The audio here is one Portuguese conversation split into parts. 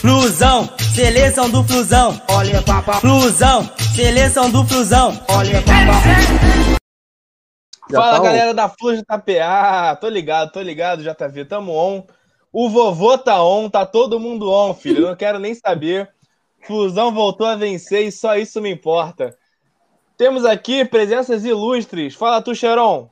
Flusão, seleção do Flusão. Olha, papá. Flusão, seleção do Flusão. Olha, papá. Fala tá galera da Flor de Tapeá, tô ligado, tô ligado, JV, tamo on. O vovô tá on, tá todo mundo on, filho, eu não quero nem saber. Fusão voltou a vencer e só isso me importa. Temos aqui presenças ilustres. Fala tu, Xeron.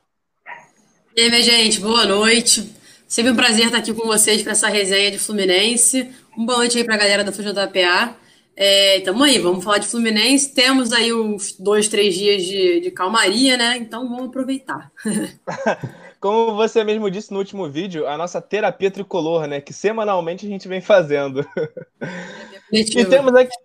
E aí, minha gente, boa noite. Sempre um prazer estar aqui com vocês para essa resenha de Fluminense. Um boa noite aí para a galera da FJPA. É, tamo aí, vamos falar de Fluminense. Temos aí uns dois, três dias de, de calmaria, né? Então vamos aproveitar. Como você mesmo disse no último vídeo, a nossa terapia tricolor, né? Que semanalmente a gente vem fazendo. E temos aqui,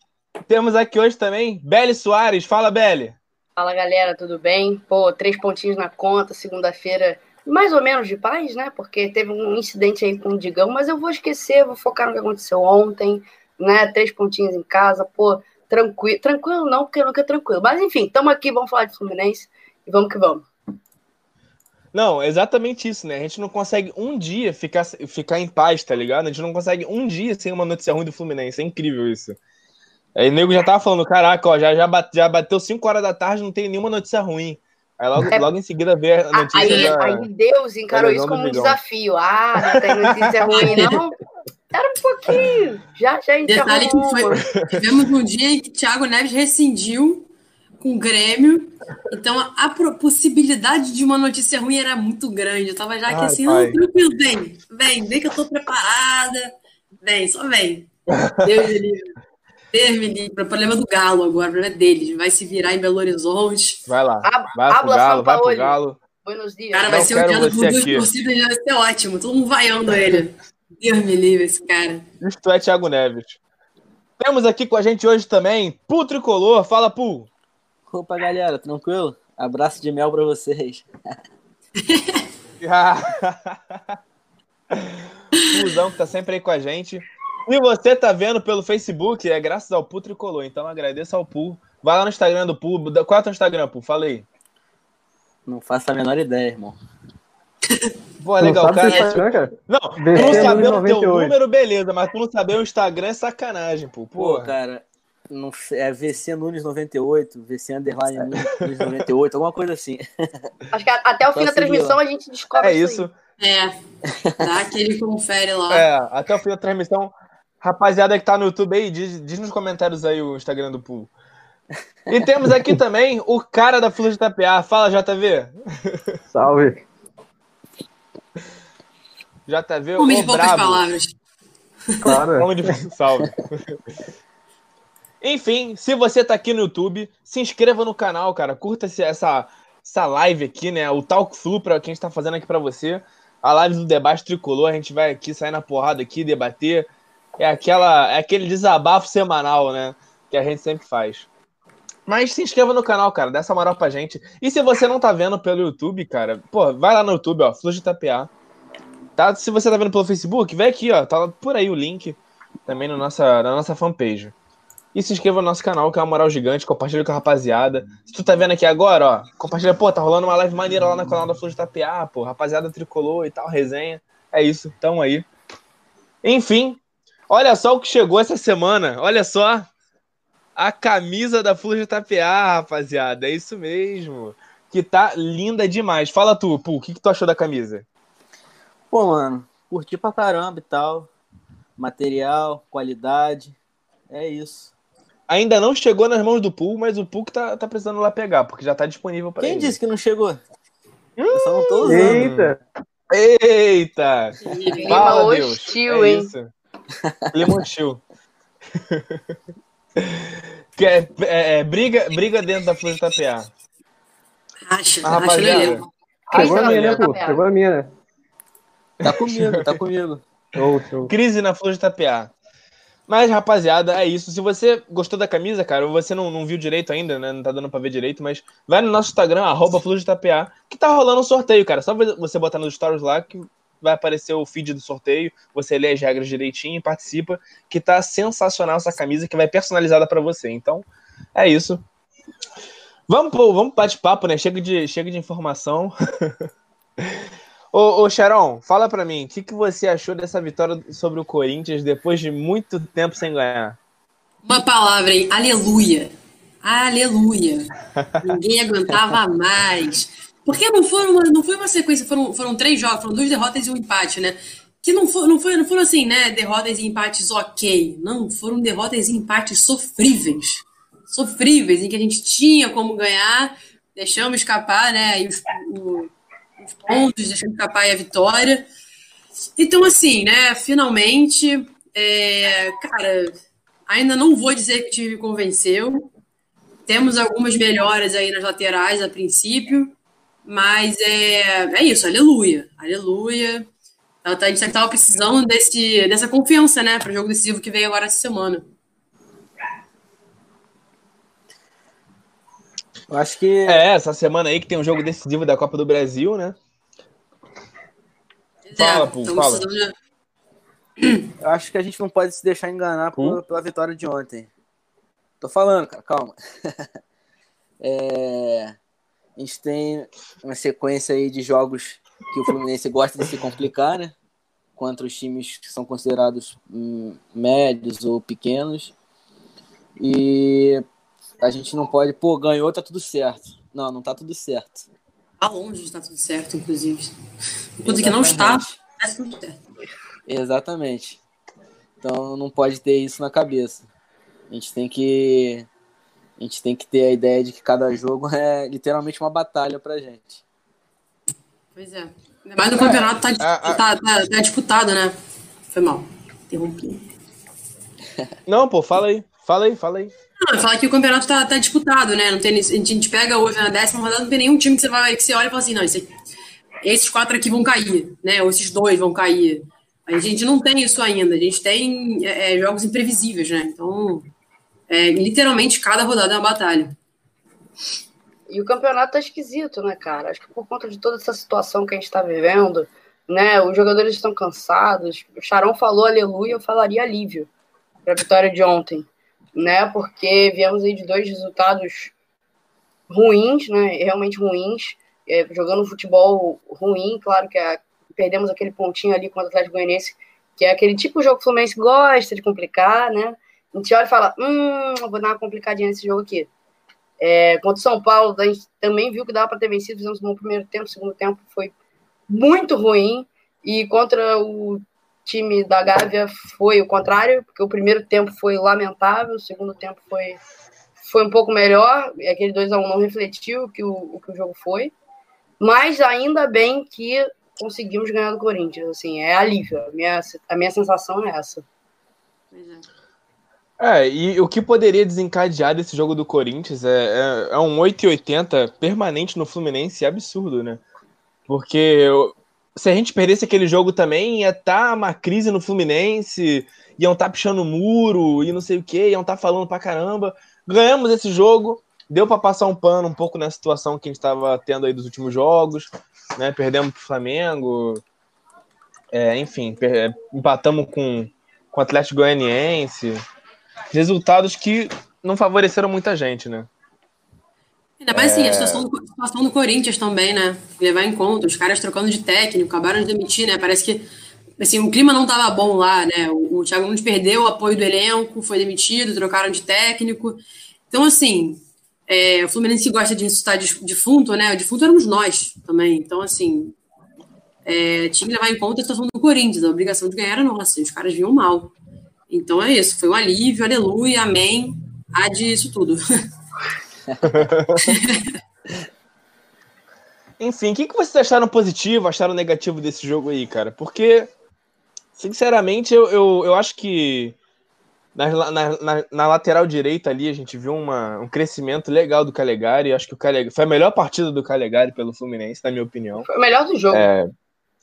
temos aqui hoje também Beli Soares. Fala, Beli. Fala galera, tudo bem? Pô, três pontinhos na conta, segunda-feira, mais ou menos de paz, né? Porque teve um incidente aí com o Digão, mas eu vou esquecer, vou focar no que aconteceu ontem, né? Três pontinhos em casa, pô, tranquilo. Tranquilo não, porque nunca é tranquilo. Mas enfim, estamos aqui, vamos falar de Fluminense e vamos que vamos. Não, exatamente isso, né? A gente não consegue um dia ficar, ficar em paz, tá ligado? A gente não consegue um dia sem uma notícia ruim do Fluminense. É incrível isso. Aí o nego já tava falando, caraca, ó, já, já, bate, já bateu 5 horas da tarde, não tem nenhuma notícia ruim. Aí logo, É. logo em seguida vê a notícia Aí, da... aí Deus encarou isso como um Digão. desafio. Ah, não tem notícia ruim, não. Era um pouquinho. Já, já Detalhe que foi. Tivemos um dia em que Thiago Neves rescindiu com o Grêmio. Então a possibilidade de uma notícia ruim era muito grande. Eu tava já aqui Ai, assim, pai. não, tranquilo, vem, vem, vem que eu tô preparada. Vem, só vem. Deus livre. Livre. O problema do Galo agora, o problema é deles. Vai se virar em Belo Horizonte. Vai lá, vai pro habla, Galo, vai pro. Galo. Buenos dias. Cara, vai Não ser odiado por duas aqui. torcidas, vai ser ótimo. Todo mundo vaiando ele. Deus me livre, esse cara. Isto é Thiago Neves. Temos aqui com a gente hoje também Pu Tricolor. Fala, Pu. Opa, galera, tranquilo? Abraço de mel pra vocês. Fusão que tá sempre aí com a gente. E você tá vendo pelo Facebook, é graças ao Pu Tricolor. Então agradeço ao Pu. Vai lá no Instagram do Pu. Qual é o teu Instagram, Pu? Fala aí. Não faço a menor ideia, irmão. Pô, é Tu não legal, cara. seu Instagram, cara? Não, tu não saber o teu 98. número, beleza, mas tu não saber o Instagram é sacanagem, pô. Pô, Pô, cara, não sei, é VC Nunes 98, VC Underline Nunes 98, alguma coisa assim. Acho que até o fim da transmissão lá. a gente descobre é aí. isso. É. Dá aquele confere lá. É, até o fim da transmissão. Rapaziada que tá no YouTube aí, diz, diz nos comentários aí o Instagram do Pu. E temos aqui também o cara da Flor de Tapear. Fala, JV. Salve. JV, Homem de poucas brabo. palavras. Claro. Homem de salve. Enfim, se você tá aqui no YouTube, se inscreva no canal, cara. Curta essa, essa live aqui, né? O Talk Flu pra, que a gente tá fazendo aqui pra você. A live do debate tricolor. A gente vai aqui sair na porrada aqui, debater. É, aquela, é aquele desabafo semanal, né? Que a gente sempre faz. Mas se inscreva no canal, cara. Dá essa moral pra gente. E se você não tá vendo pelo YouTube, cara, pô, vai lá no YouTube, ó. Flux Tapear. Tá? Se você tá vendo pelo Facebook, vem aqui, ó. Tá por aí o link também no nossa, na nossa fanpage. E se inscreva no nosso canal, que é uma moral gigante. Compartilha com a rapaziada. Se tu tá vendo aqui agora, ó, compartilha. Pô, tá rolando uma live maneira lá no canal da de Tapear, pô. Rapaziada tricolor e tal, resenha. É isso, tamo aí. Enfim, olha só o que chegou essa semana. Olha só. A camisa da Flor de Tapear, rapaziada. É isso mesmo. Que tá linda demais. Fala tu, Pô, o que, que tu achou da camisa? Pô, mano, curti pra caramba e tal. Material, qualidade, é isso. Ainda não chegou nas mãos do Pool, mas o Pool que tá, tá precisando lá pegar, porque já tá disponível pra Quem ele. disse que não chegou? Eu só não tô usando. Eita. Eita! Fala, Deus. hostil, é hein? Isso. Hostil. Que é, é- é briga, briga dentro da Flor de Tapear. Racha, Ah, rapaziada. leleu. Chegou a minha, né, pô? Chegou a minha, né? Tá comigo, tá comigo. Show, show. Crise na Flor de Tapear. Mas, rapaziada, é isso. Se você gostou da camisa, cara, ou você não, não viu direito ainda, né? Não tá dando pra ver direito, mas vai no nosso Instagram, arroba que tá rolando um sorteio, cara. Só você botar nos stories lá que vai aparecer o feed do sorteio, você lê as regras direitinho e participa, que tá sensacional essa camisa, que vai personalizada pra você. Então, é isso. Vamos pro, vamos bate-papo, né? Chega de, chega de informação. Ô, ô Sharon, fala pra mim, o que, que você achou dessa vitória sobre o Corinthians depois de muito tempo sem ganhar? Uma palavra, hein? Aleluia. Aleluia. Ninguém aguentava mais. Porque não, foram uma, não foi uma sequência, foram, foram três jogos, foram duas derrotas e um empate, né? Que não, for, não, foi, não foram assim, né? Derrotas e empates ok. Não, foram derrotas e empates sofríveis. Sofríveis, em que a gente tinha como ganhar, deixamos escapar, né? E os, o, os pontos, deixamos escapar aí a vitória. Então, assim, né? Finalmente, é, cara, ainda não vou dizer que o time me convenceu. Temos algumas melhoras aí nas laterais a princípio, mas é, é isso, aleluia, aleluia. Tá, tá, a gente estava precisando desse, dessa confiança, né, para o jogo decisivo que veio agora essa semana. Eu acho que. É, essa semana aí que tem um jogo decisivo da Copa do Brasil, né? Fala, Pum, estamos fala. de- Eu acho que a gente não pode se deixar enganar por- pela vitória de ontem. Tô falando, cara, calma. É, a gente tem uma sequência aí de jogos que o Fluminense gosta de se complicar, né? Contra os times que são considerados hum, médios ou pequenos. E a gente não pode, pô, ganhou, tá tudo certo. Não, não tá tudo certo. Tá longe de estar tudo certo, inclusive. Enquanto que não está, tá tudo certo. Exatamente. Então não pode ter isso na cabeça. A gente tem que a gente tem que ter a ideia de que cada jogo é literalmente uma batalha pra gente. Pois é. Ainda mais no campeonato tá, a- a- tá, tá- tá disputado, né? Foi mal. Interrompi. Não, pô, fala aí. Fala aí, fala aí. Não, eu falar que o campeonato tá, tá disputado, né? Não tem, a gente pega hoje na décima rodada, não tem nenhum time que você, vai, que você olha e fala assim, não, esse esses quatro aqui vão cair, né? Ou esses dois vão cair. A gente não tem isso ainda. A gente tem é, é, jogos imprevisíveis, né? Então, é, literalmente, cada rodada é uma batalha. E o campeonato tá esquisito, né, cara? Acho que por conta de toda essa situação que a gente tá vivendo, né? Os jogadores estão cansados. O Charão falou aleluia, eu falaria alívio pra vitória de ontem, né? Porque viemos aí de dois resultados ruins, né? Realmente ruins. É, jogando futebol ruim, claro que é- perdemos aquele pontinho ali contra o Atlético Goianiense, que é aquele tipo de jogo que o Fluminense gosta de complicar, né? A gente olha e fala, hum, vou dar uma complicadinha nesse jogo aqui. É, contra o São Paulo, a gente também viu que dava para ter vencido, fizemos um bom primeiro tempo, segundo tempo foi muito ruim, e contra o time da Gávea foi o contrário, porque o primeiro tempo foi lamentável, o segundo tempo foi, foi um pouco melhor, e aquele 2x1 não refletiu o que o, o que o jogo foi, mas ainda bem que conseguimos ganhar do Corinthians, assim, é alívio, a minha, a minha sensação é essa. Pois é. É, e o que poderia desencadear desse jogo do Corinthians é, é, é um 8,80 permanente no Fluminense, é absurdo, né? Porque se a gente perdesse aquele jogo também, ia estar uma crise no Fluminense, iam estar pichando o muro e não sei o que, iam estar falando pra caramba. Ganhamos esse jogo, deu pra passar um pano um pouco na situação que a gente estava tendo aí dos últimos jogos, né? Perdemos pro Flamengo, é, enfim, per- empatamos com, com o Atlético Goianiense resultados que não favoreceram muita gente, né? Ainda mais assim, a situação do, a situação do Corinthians também, né? Levar em conta, os caras trocando de técnico, acabaram de demitir, né? Parece que assim, o clima não tava bom lá, né? O, o Thiago Nunes perdeu o apoio do elenco, foi demitido, trocaram de técnico. Então, assim, é, o Fluminense gosta de ressuscitar de- defunto, né? O defunto éramos nós também. Então, assim, é, tinha que levar em conta a situação do Corinthians, a obrigação de ganhar era nossa, e os caras vinham mal. Então é isso, foi um alívio, aleluia, amém, há disso tudo. Enfim, o que, que vocês acharam positivo, acharam negativo desse jogo aí, cara? Porque, sinceramente, eu, eu, eu acho que na, na, na, na lateral direita ali a gente viu uma, um crescimento legal do Calegari. Acho que o Calegari foi a melhor partida do Calegari pelo Fluminense, na minha opinião. Foi o melhor do jogo. É,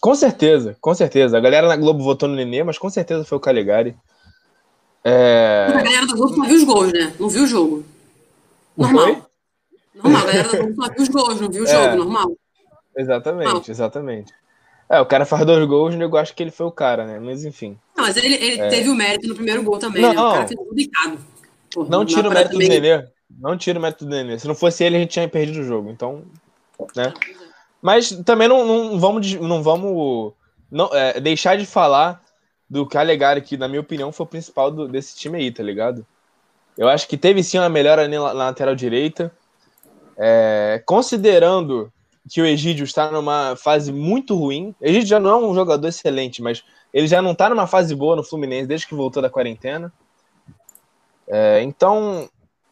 com certeza, com certeza. A galera na Globo votou no Nenê, mas com certeza foi o Calegari. É, A galera do Globo só viu os gols, né? Não viu o jogo. Normal. Foi? Normal, a galera do Globo só viu os gols, não viu o jogo, É. normal. Exatamente, Não. exatamente. É, o cara faz dois gols, eu acho que ele foi o cara, né? Mas enfim. Não, mas ele, ele teve o mérito no primeiro gol também, Não. né? O cara fez deitado. Porra, Não tira o mérito do também- Nenê. Não tira o mérito do Nenê. Se não fosse ele, a gente tinha perdido o jogo. Então, né? Mas também não, não vamos, não vamos não, é, deixar de falar do Calegari, que, na minha opinião, foi o principal do- desse time aí, tá ligado? Eu acho que teve sim uma melhora na, lateral direita. É, considerando que o Egídio está numa fase muito ruim, Egídio já não é um jogador excelente, mas ele já não está numa fase boa no Fluminense desde que voltou da quarentena. É, então,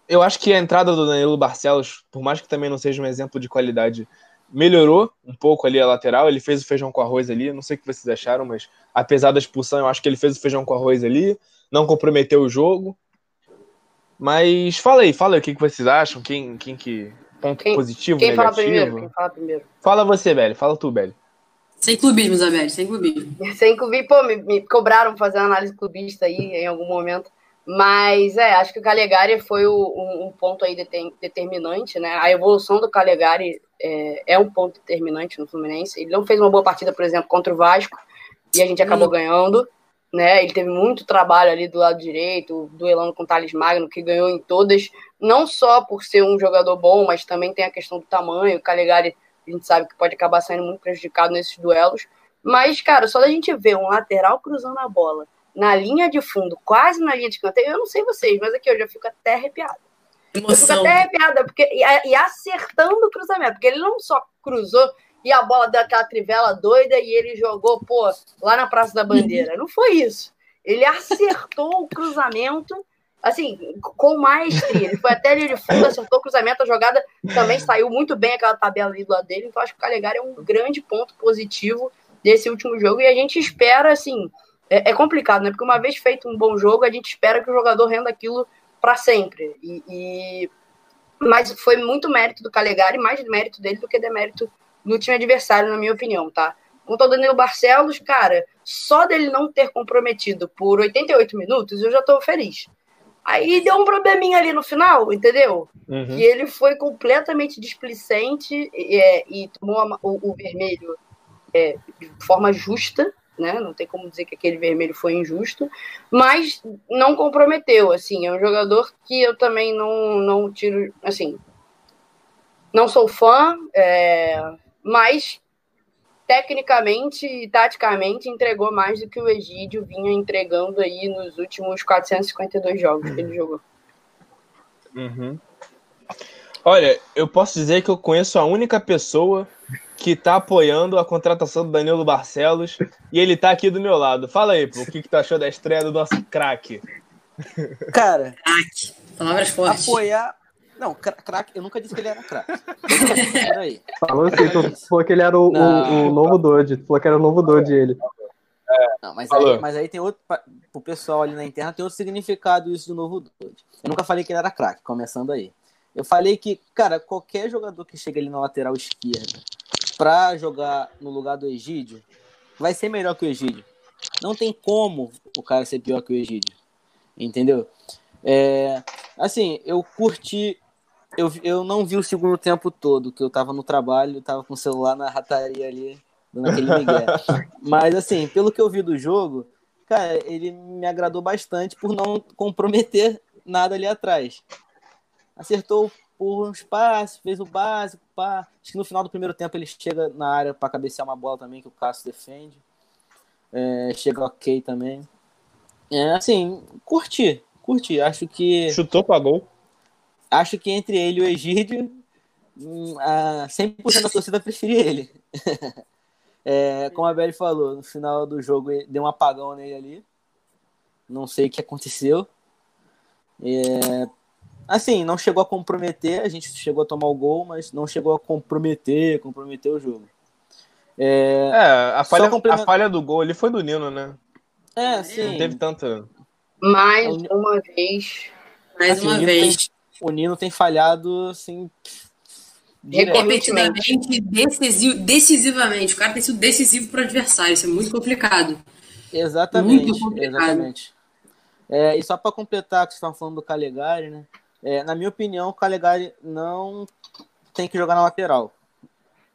eu acho que a entrada do Danilo Barcelos, por mais que também não seja um exemplo de qualidade, melhorou um pouco ali a lateral. Ele fez o feijão com arroz ali. Não sei o que vocês acharam, mas apesar da expulsão, eu acho que ele fez o feijão com arroz ali. Não comprometeu o jogo. Mas fala aí, fala aí o que, que vocês acham. Quem, quem que. Ponto Quem- positivo, Quem fala negativo. primeiro? Quem fala primeiro? Fala você, velho. Fala tu, velho. Sem clubismo, Isabelle, sem clubismo. Sem clubismo, pô, me, me cobraram fazer uma análise clubista aí em algum momento. Mas é, acho que o Calegari foi o- um, um ponto aí deter- determinante, né? A evolução do Calegari é, é um ponto determinante no Fluminense. Ele não fez uma boa partida, por exemplo, contra o Vasco, e a gente acabou Hum. ganhando. Né? Ele teve muito trabalho ali do lado direito, duelando com o Thales Magno, que ganhou em todas, não só por ser um jogador bom, mas também tem a questão do tamanho. O Calegari, a gente sabe que pode acabar saindo muito prejudicado nesses duelos. Mas, cara, só da gente ver um lateral cruzando a bola na linha de fundo, quase na linha de canteiro, eu não sei vocês, mas aqui eu já fico até arrepiada. Eu fico Emoção. até arrepiada, porque, e, e acertando o cruzamento, porque ele não só cruzou e a bola deu aquela trivela doida e ele jogou, pô, lá na Praça da Bandeira. Não foi isso. Ele acertou o cruzamento, assim, com maestria. Ele foi até ali de fundo, acertou o cruzamento, a jogada também saiu muito bem aquela tabela ali do lado dele. Então acho que o Calegari é um grande ponto positivo desse último jogo e a gente espera, assim, é, é complicado, né? Porque uma vez feito um bom jogo, a gente espera que o jogador renda aquilo para sempre. E, e- Mas foi muito mérito do Calegari, mais mérito dele do que demérito do time adversário, na minha opinião, tá? Quanto ao Danilo Barcelos, cara, só dele não ter comprometido por 88 minutos, eu já tô feliz. Aí deu um probleminha ali no final, entendeu? Uhum. que ele foi completamente displicente é, e tomou o, o vermelho é, de forma justa, né? Não tem como dizer que aquele vermelho foi injusto, mas não comprometeu, assim, é um jogador que eu também não, não tiro, assim, não sou fã, é, mas tecnicamente e taticamente entregou mais do que o Egídio vinha entregando aí nos últimos 452 jogos que ele jogou. Uhum. Olha, eu posso dizer que eu conheço a única pessoa que tá apoiando a contratação do Danilo Barcelos e ele tá aqui do meu lado. Fala aí, pô, o que, que tu achou da estreia do nosso craque? Cara, Craque. Palavras fortes. apoiar. Não, cra- craque, eu nunca disse que ele era craque. Peraí. Falou assim, tu falou que ele era o, o, Não. o novo Dodge. Tu falou que era o novo Dodge ele. Não, mas Falou. aí, mas aí tem outro. Pro pessoal ali na interna tem outro significado isso do novo Dodge. Eu nunca falei que ele era craque, começando aí. Eu falei que, cara, qualquer jogador que chega ali na lateral esquerda pra jogar no lugar do Egídio vai ser melhor que o Egídio. Não tem como o cara ser pior que o Egídio. Entendeu? É, assim, eu curti. Eu, eu não vi o segundo tempo todo, que eu tava no trabalho, tava com o celular na rataria ali, dando aquele migué. Mas, assim, pelo que eu vi do jogo, cara, ele me agradou bastante por não comprometer nada ali atrás. Acertou por uns passes, fez o básico, pá. Acho que no final do primeiro tempo ele chega na área para cabecear uma bola também que o Cássio defende. É, chega ok também. É, assim, curti, curti. Acho que Chutou pra gol. acho que entre ele e o Egídio, hum, a 100% da torcida preferia ele. É, como a Belly falou, no final do jogo deu um apagão nele ali. Não sei o que aconteceu. É, assim, não chegou a comprometer, a gente chegou a tomar o gol, mas não chegou a comprometer, comprometer o jogo. É, É, a falha, complement- a falha do gol ali foi do Nino, né? é Não sim. teve tanta. Mais É uma vez, Mais Assim, uma o Nino vez. O Nino tem falhado, assim. Repetidamente, decisivo, decisivamente. O cara tem sido decisivo para o adversário. Isso é muito complicado. Exatamente, Muito complicado. exatamente. É, e só para completar o que vocês estavam falando do Calegari, né? É, na minha opinião, o Calegari não tem que jogar na lateral.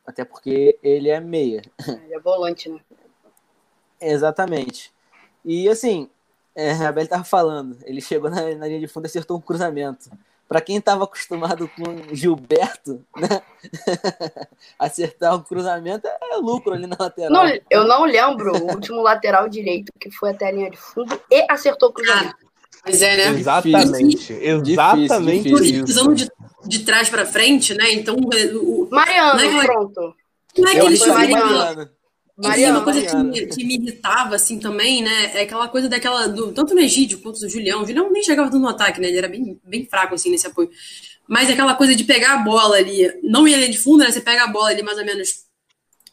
Até porque ele é meia. ele é volante, né? Exatamente. E assim, é, a Bel tava falando, ele chegou na, na linha de fundo e acertou um cruzamento. Pra quem tava acostumado com Gilberto, né? Acertar um cruzamento é lucro ali na lateral. Não, eu não lembro o último lateral direito que foi até a linha de fundo e acertou o cruzamento. Pois é, né? Exatamente. Exatamente difícil. isso. Precisamos de, de trás pra frente, né? Então, o, Mariano, Não é- pronto. não é que chuveiro. Mariano. E Mariano, uma coisa que Mariano. me, que me irritava, assim, também, né? É aquela coisa daquela. Do, tanto no Egídio quanto no Julião. O Julião nem chegava tanto no ataque, né? Ele era bem, bem fraco, assim, nesse apoio. Mas aquela coisa de pegar a bola ali, não ia ali de fundo, né? Você pega a bola ali mais ou menos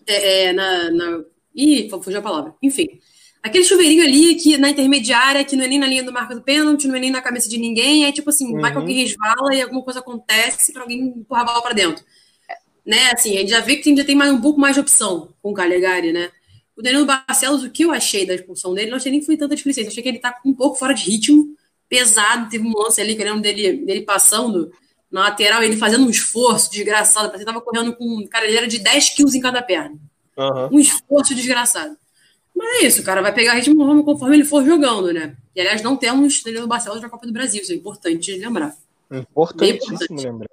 é, é, na, na. Ih, fugiu a palavra. Enfim. Aquele chuveirinho ali que na intermediária, que não é nem na linha do marco do pênalti, não é nem na cabeça de ninguém, é tipo assim, vai que Uhum. alguém resvala e alguma coisa acontece pra alguém empurrar a bola pra dentro. Né, assim, a gente já vê que já tem mais, um pouco mais de opção com o Calegari, né? O Danilo Barcelos, o que eu achei da expulsão dele, não achei nem que foi tanta displicência, achei que ele tá um pouco fora de ritmo, pesado, teve um lance ali, que eu lembro dele, dele passando na lateral, ele fazendo um esforço desgraçado, parecia que tava correndo com, cara, ele era de 10 quilos em cada perna Aham. um esforço desgraçado. Mas é isso, o cara vai pegar ritmo conforme- conforme ele for jogando, né? E aliás, não temos Danilo Barcelos na Copa do Brasil, isso é importante lembrar. Importantíssimo lembrar.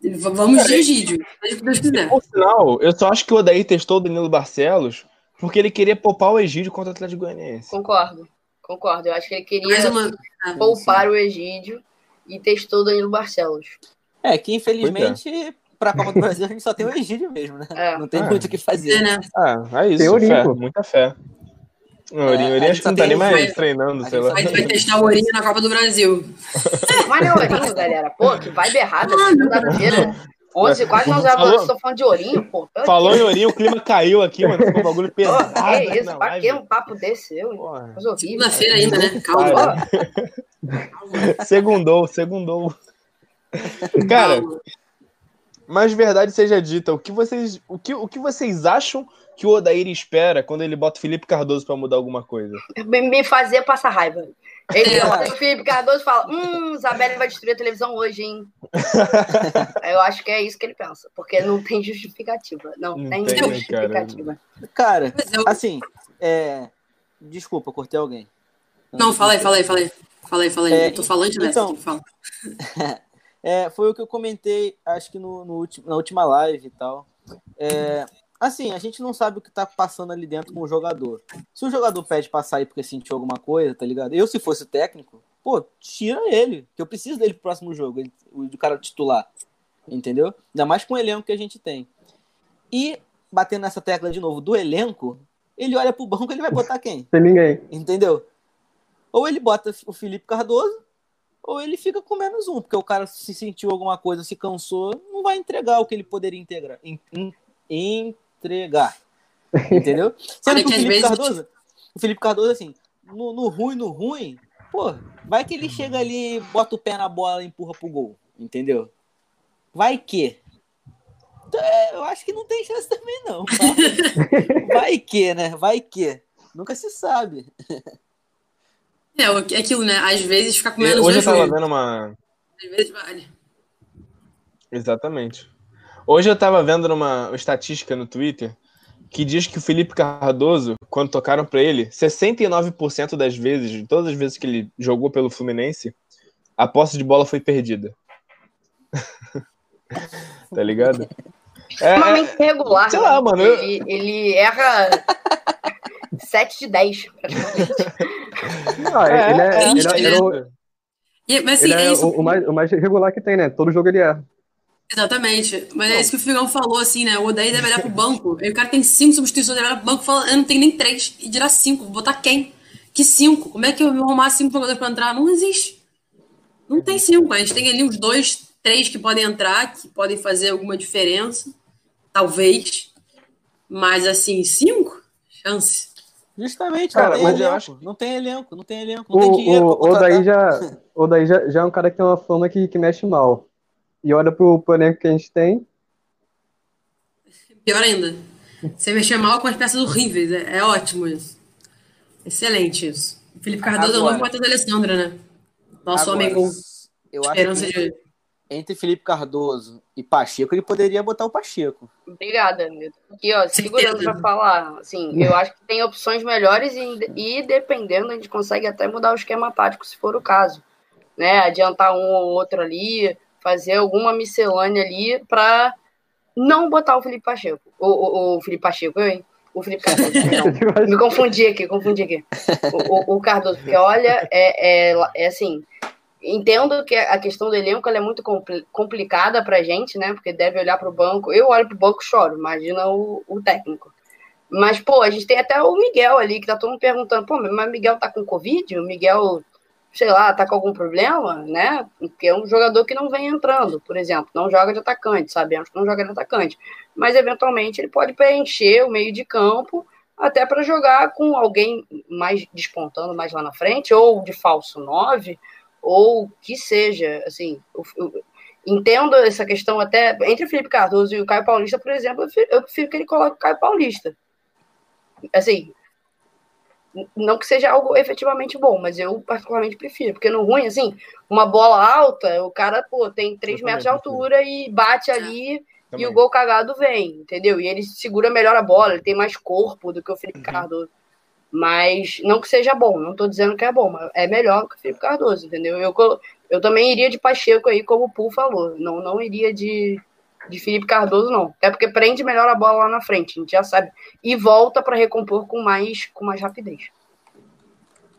V- Vamos de Egídio, que Deus quiser. Por sinal, eu só acho que o Odair testou o Danilo Barcelos porque ele queria poupar o Egídio contra o Atlético Goianiense. Concordo. Concordo. Eu acho que ele queria uma. ah, poupar o Egídio e testou o Danilo Barcelos. É, que infelizmente, pra Copa do Brasil, a gente só tem o Egídio mesmo, né? É. Não tem É. muito o que É, fazer. né? Ah, é isso. Tem Ourinho, fé, pô. muita fé. O Ourinho, É, Ourinho a acho que não tá nem mais treinando, a sei gente lá. A gente vai testar o Ourinho na Copa do Brasil. Mas não é Ourinho, galera. Pô, que vai berrada segunda-feira. 11, quase 11 horas noite, tô falando de Ourinho, pô. Falou em Ourinho, o clima caiu aqui, mano. Ficou um bagulho Pô, pesado. que aqui isso, pra que um papo desse? Eu. Segunda-feira ainda, né? Calma. Segundou, segundou. Cara, calma. Mas verdade seja dita, o que vocês, o que, o que vocês acham que o Odair espera quando ele bota o Felipe Cardoso pra mudar alguma coisa? Me, fazer passar raiva. Ele É. olha o Felipe Cardoso e fala: Hum, Isabelle vai destruir a televisão hoje, hein? Eu acho que é isso que ele pensa, porque não tem justificativa. Não, Não tem, tem, justificativa. Cara, eu- assim, é... desculpa, cortei alguém. Não, fala aí, fala aí, fala aí. Fala aí, fala aí. É, Eu tô falando então- Fala. É, foi o que eu comentei, acho que no, no último, na última live e tal. É, assim, a gente não sabe o que tá passando ali dentro com o jogador. Se o jogador pede pra sair porque sentiu alguma coisa, tá ligado? Eu, se fosse técnico, pô, tira ele, que eu preciso dele pro próximo jogo, ele, o do cara titular. Entendeu? Ainda mais com o elenco que a gente tem. E, batendo nessa tecla de novo do elenco, ele olha pro banco, ele vai botar quem? Tem ninguém. Entendeu? Ou ele bota o Felipe Cardoso, ou ele fica com menos um, porque o cara se sentiu alguma coisa, se cansou, não vai entregar o que ele poderia integrar, em- em- entregar. Entendeu? Sendo que o Felipe Cardoso, o Felipe Cardoso, assim, no, no ruim, no ruim, pô, vai que ele chega ali, bota o pé na bola e empurra pro gol, entendeu? Vai que. Então, é, eu acho que não tem chance também, não. tá? Vai que, né? Vai que. Nunca se sabe. É, o- é aquilo, né? Às vezes ficar com menos Hoje eu tava vendo uma. Às vezes vale. Exatamente. Hoje eu tava vendo uma estatística no Twitter que diz que o Felipe Cardoso, quando tocaram pra ele, 69% das vezes, de todas as vezes que ele jogou pelo Fluminense, a posse de bola foi perdida. tá ligado? É, é, Extremamente regular. sei né? lá, mano, eu- Ele, ele erra 7 de 10, praticamente. Ah, é, ele é, é ele é- ele é o- E- mas assim, ele é é isso. o, o mais, o mais regular que tem, né? Todo jogo ele é. Exatamente. Mas é isso que o Figão falou, assim, né? O Odaí deve olhar pro banco. Aí o cara tem cinco substituições, ele olha pro banco e fala, eu não tenho nem três. E dirá cinco. Vou botar quem? Que cinco? Como é que eu vou arrumar cinco jogadores pra entrar? Não existe. Não tem cinco. A gente tem ali uns dois, três que podem entrar, que podem fazer alguma diferença. Talvez. Mas, assim, cinco? Chance. Justamente, Cara, não, tem mas eu elenco, acho não tem elenco, não tem elenco, O, não tem dinheiro o, o daí, já, o daí já, já é um cara que tem uma fama que, que mexe mal. E olha pro, pro elenco que a gente tem. Pior ainda. Você mexer mal com as peças horríveis. É, é ótimo isso. Excelente isso. O Felipe Cardoso é o Agora- novo Matheus Alessandra, né? Nosso Agora, homem com eu acho esperança que de. Entre Felipe Cardoso e Pacheco, ele poderia botar o Pacheco. Obrigada, amigo. Aqui, ó, segurando pra falar. Assim, eu acho que tem opções melhores e, e dependendo, a gente consegue até mudar o esquema tático, se for o caso. né? Adiantar um ou outro ali, fazer alguma miscelânea ali para não botar o Felipe Pacheco. O, o, o Felipe Pacheco, eu, hein? O Felipe Cardoso. Me confundi aqui, confundi aqui. O, o, o Cardoso, porque olha, é, é, é assim, entendo que a questão do elenco é muito compl complicada pra gente, né? Porque deve olhar pro banco. Eu olho pro banco e choro, imagina o, o técnico. Mas, pô, a gente tem até o Miguel ali, que tá todo mundo perguntando, pô, mas o Miguel tá com Covid? O Miguel, sei lá, tá com algum problema, né? Porque é um jogador que não vem entrando, por exemplo, não joga de atacante, sabemos que não joga de atacante. Mas, eventualmente, ele pode preencher o meio de campo até para jogar com alguém mais despontando mais lá na frente, ou de falso 9, ou que seja, assim, eu, eu, entendo essa questão até entre o Felipe Cardoso e o Caio Paulista, por exemplo, eu prefiro, eu prefiro que ele coloque o Caio Paulista. Assim, não que seja algo efetivamente bom, mas eu particularmente prefiro, porque no ruim, assim, uma bola alta, o cara, pô, tem 3 metros de altura e bate ali Também. e o gol cagado vem, entendeu? E ele segura melhor a bola, ele tem mais corpo do que o Felipe uhum. Cardoso. Mas não que seja bom, não estou dizendo que é bom, mas é melhor que o Felipe Cardoso, entendeu? Eu, eu também iria de Pacheco aí, como o Pul falou. Não, não iria de, de Felipe Cardoso, não. Até porque prende melhor a bola lá na frente, a gente já sabe. E volta para recompor com mais, com mais rapidez.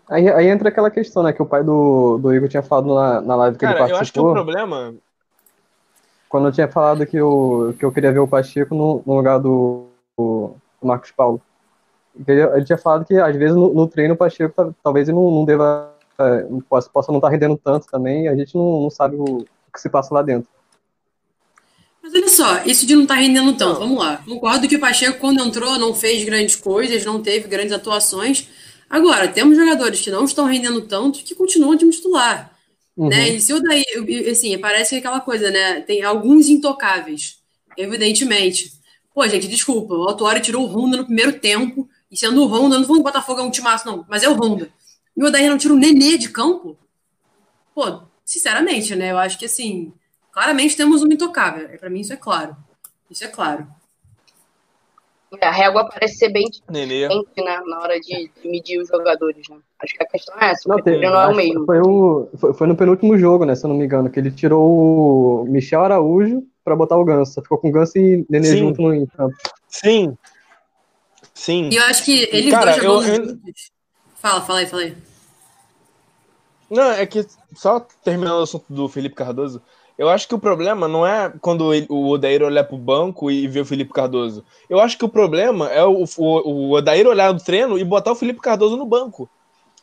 Aí, aí entra aquela questão, né, que o pai do, do Igor tinha falado na, na live que Cara, ele participou. eu acho que o problema... Quando eu tinha falado que eu, que eu queria ver o Pacheco no, no lugar do, do Marcos Paulo. Ele, ele, tinha falado que às vezes no, no treino o Pacheco talvez ele não, não deva é, possa, possa não estar tá rendendo tanto também, a gente não, não sabe o, o, que se passa lá dentro. Mas olha só, isso de não estar tá rendendo tanto, vamos lá. Concordo que o Pacheco, quando entrou, não fez grandes coisas, não teve grandes atuações. Agora, temos jogadores que não estão rendendo tanto que continuam de titular. Uhum. Né? E se o daí, assim, parece é aquela coisa, né? Tem alguns intocáveis, evidentemente. Pô, gente, desculpa, o Autuário tirou o Honda no primeiro tempo, e sendo o Honda, não vou Botafogo é um timaço, não, mas é o Honda. E o Odair não tira o Nenê de campo? Pô, sinceramente, né? Eu acho que, assim, claramente temos um intocável. Para mim, isso é claro. Isso é claro. A régua parece ser bem diferente, né? Na hora de, de, medir os jogadores, né? Acho que a questão é essa. Não, tem, não é o meio. Foi, o, foi, foi, no penúltimo jogo, né? Se eu não me engano, que ele tirou o Michel Araújo para botar o Ganso. Ficou com o Ganso e Nenê Sim. junto no campo. Sim. Sim. E eu acho que eles Cara, dois jogando eu, eu... Fala, fala aí, fala aí. Não, é que só terminando o assunto do Felipe Cardoso, eu acho que o problema não é quando ele, o Odair olhar pro banco e ver o Felipe Cardoso. Eu acho que o problema é o, o, o Odair olhar no treino e botar o Felipe Cardoso no banco.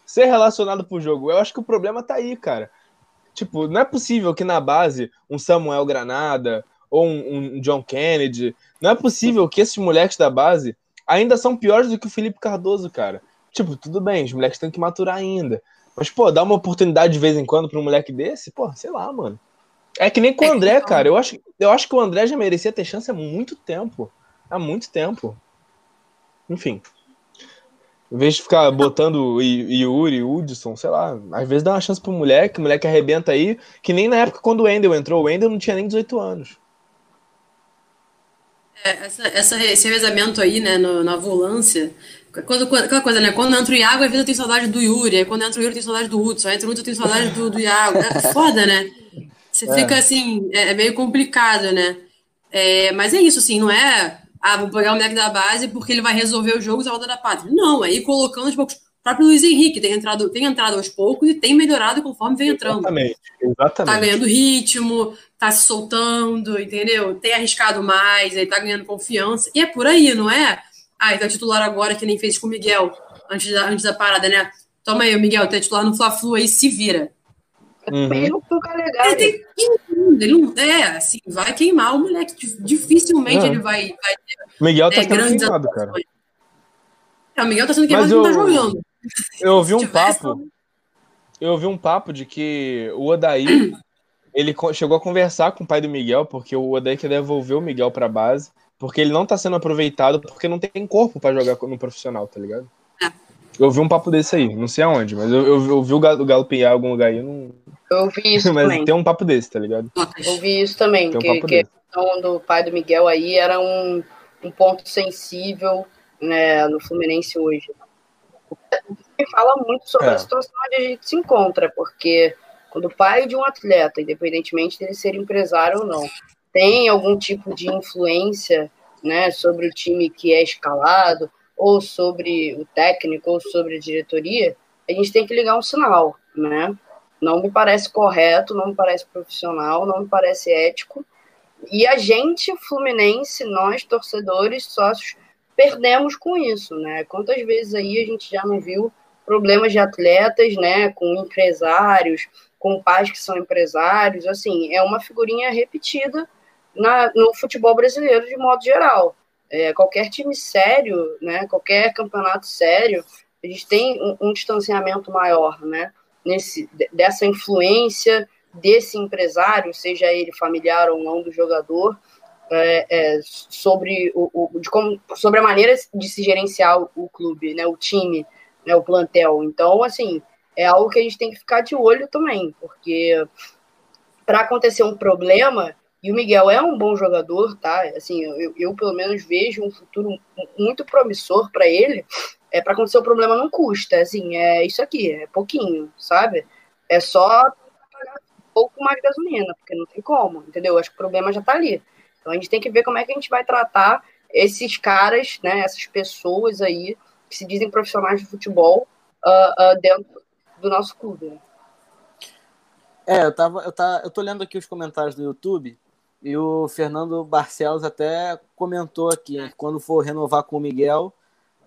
Ser relacionado pro jogo. Eu acho que o problema tá aí, cara. Tipo, não é possível que na base um Samuel Granada ou um, um John Kennedy, não é possível que esses moleques da base ainda são piores do que o Felipe Cardoso, cara. Tipo, tudo bem, os moleques têm que maturar ainda. Mas, pô, dar uma oportunidade de vez em quando pra um moleque desse, pô, sei lá, mano. É que nem com o André, cara. Eu acho, eu acho que o André já merecia ter chance há muito tempo. Há muito tempo. Enfim. Em vez de ficar botando Yuri, Hudson, sei lá, às vezes dá uma chance pro moleque, o moleque arrebenta aí, que nem na época quando o Wendel entrou, o Wendel não tinha nem 18 anos. É, essa, essa, esse revezamento aí, né, no, na volância, quando, aquela coisa, né? Quando entra o Iago, às vezes eu tenho saudade do Yuri. Aí quando entra o Yuri, eu tenho saudade do Hudson. Aí entra o Hudson, eu tenho saudade do, do Iago. É foda, né? Você é. fica assim, é, é, meio complicado, né? É, mas é isso, assim, não é. Ah, vou pegar o moleque da base porque ele vai resolver o jogo e volta da pátria. Não, aí colocando aos poucos. O próprio Luiz Henrique tem entrado, tem entrado aos poucos e tem melhorado conforme vem entrando. Exatamente, exatamente. Tá ganhando ritmo, tá se soltando, entendeu? Tem arriscado mais, aí tá ganhando confiança. E é por aí, não é? Ah, então é titular agora, que nem fez com o Miguel, antes da, antes da parada, né? Toma aí, Miguel, tu é titular no Fla-Flu aí, se vira. Uhum. Ele não fica legal. Ele, tem, ele não, é, assim, vai queimar o moleque. Dificilmente ele vai, vai ter. O Miguel tá é, sendo queimado, cara. É, o Miguel tá sendo queimado e não tá jogando. Eu ouvi um papo. Eu ouvi um papo de que o Odaí ele chegou a conversar com o pai do Miguel, porque o Odaí quer devolver o Miguel pra base. Porque ele não tá sendo aproveitado porque não tem corpo para jogar no profissional, tá ligado? É. Eu vi um papo desse aí, não sei aonde, mas eu, eu, eu vi o Galo, o Galo em algum lugar aí, eu não. Eu vi isso mas também. tem um papo desse, tá ligado? Eu vi isso também, um que, que a questão do pai do Miguel aí era um, um ponto sensível né, no Fluminense hoje. Que fala muito sobre é. a situação onde a gente se encontra, porque Quando o pai de um atleta, independentemente dele ser empresário ou não, tem algum tipo de influência né, sobre o time que é escalado, ou sobre o técnico, ou sobre a diretoria, a gente tem que ligar um sinal, né? Não me parece correto, não me parece profissional, não me parece ético. E a gente, Fluminense, nós, torcedores, sócios, perdemos com isso, né? Quantas vezes aí a gente já não viu problemas de atletas, né, com empresários, com pais que são empresários, assim, é uma figurinha repetida na, no futebol brasileiro de modo geral. É, qualquer time sério, né, qualquer campeonato sério, a gente tem um, um distanciamento maior, né, nesse, dessa influência desse empresário, seja ele familiar ou não do jogador, é, é, sobre, o, o, de como, sobre a maneira de se gerenciar o, clube, né, o time, né, o plantel. Então, assim, é algo que a gente tem que ficar de olho também, porque para acontecer um problema, e o Miguel é um bom jogador, tá? Assim, eu, eu pelo menos vejo um futuro muito promissor para ele. É para acontecer o um problema não custa, assim, é isso aqui, é pouquinho, sabe? É só um pouco mais de gasolina, porque não tem como, entendeu? Acho que o problema já tá ali. Então a gente tem que ver como é que a gente vai tratar esses caras, né, essas pessoas aí que se dizem profissionais de futebol uh, uh, dentro do nosso clube. Né? É, eu tava, eu tá, eu tô lendo aqui os comentários do YouTube e o Fernando Barcelos até comentou aqui, né, quando for renovar com o Miguel,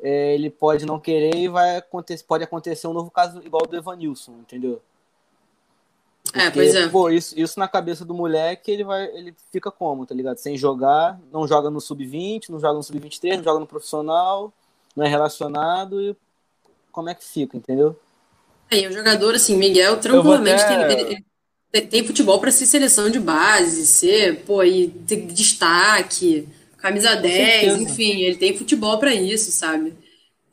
é, ele pode não querer e vai acontecer, pode acontecer um novo caso igual do Evanilson, entendeu? Porque, é, pois é. Pô, isso, isso na cabeça do moleque, ele vai, ele fica como, tá ligado? Sem jogar, não joga no sub-20, não joga no sub-23, não joga no profissional, não é relacionado e como é que fica, entendeu? É, e o jogador, assim, Miguel, tranquilamente até... tem, tem, tem, futebol para ser seleção de base, ser, pô, e destaque, camisa 10, enfim, ele tem futebol para isso, sabe?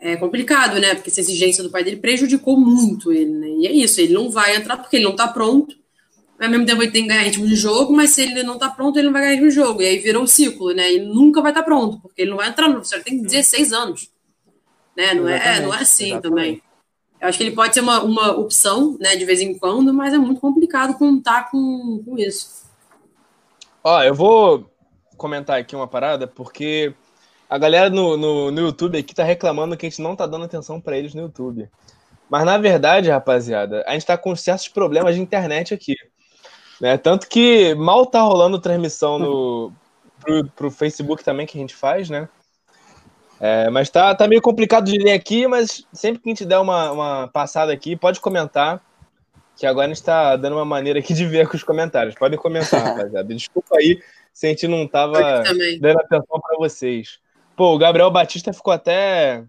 É complicado, né? Porque essa exigência do pai dele prejudicou muito ele, né? E é isso, ele não vai entrar porque ele não tá pronto. Ao mesmo tempo ele tem que ganhar ritmo de jogo, mas se ele não tá pronto, ele não vai ganhar ritmo de jogo. E aí virou um ciclo, né? Ele nunca vai estar tá pronto, porque ele não vai entrar no profissional. Ele tem 16 anos. Né? Não, é, não é assim exatamente. também. Eu acho que ele pode ser uma, uma opção, né, de vez em quando, mas é muito complicado contar com, com isso. Ó, eu vou comentar aqui uma parada, porque a galera no, no, no YouTube aqui tá reclamando que a gente não tá dando atenção para eles no YouTube. Mas na verdade, rapaziada, a gente tá com certos problemas de internet aqui. Né? Tanto que mal tá rolando transmissão no, pro, pro Facebook também que a gente faz, né? É, mas tá, tá meio complicado de ler aqui, mas sempre que a gente der uma, uma passada aqui, pode comentar. Que agora a gente tá dando uma maneira aqui de ver com os comentários. Podem comentar, rapaziada. Desculpa aí se a gente não tava dando atenção para vocês. Pô, o Gabriel Batista ficou até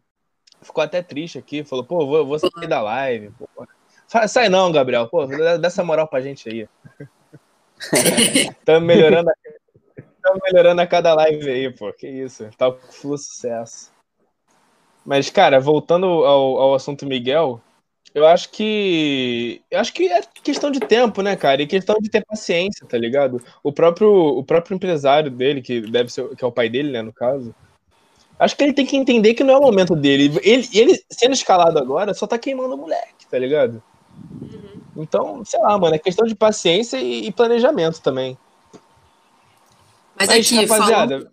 ficou até triste aqui, falou, pô, vou, vou sair da live. Pô. Sai não, Gabriel, pô, dá essa moral pra gente aí. Estamos melhorando, a... melhorando a cada live aí, pô, que isso, tá full sucesso. Mas, cara, voltando ao, ao assunto Miguel, eu acho que. Eu acho que é questão de tempo, né, cara? E questão de ter paciência, tá ligado? O próprio, o próprio empresário dele, que deve ser que é o pai dele, né, no caso, Acho que ele tem que entender que não é o momento dele. Ele, ele sendo escalado agora, só tá queimando o moleque, tá ligado? Uhum. Então, sei lá, mano, é questão de paciência e, e planejamento também. Mas, Mas aqui, rapaziada.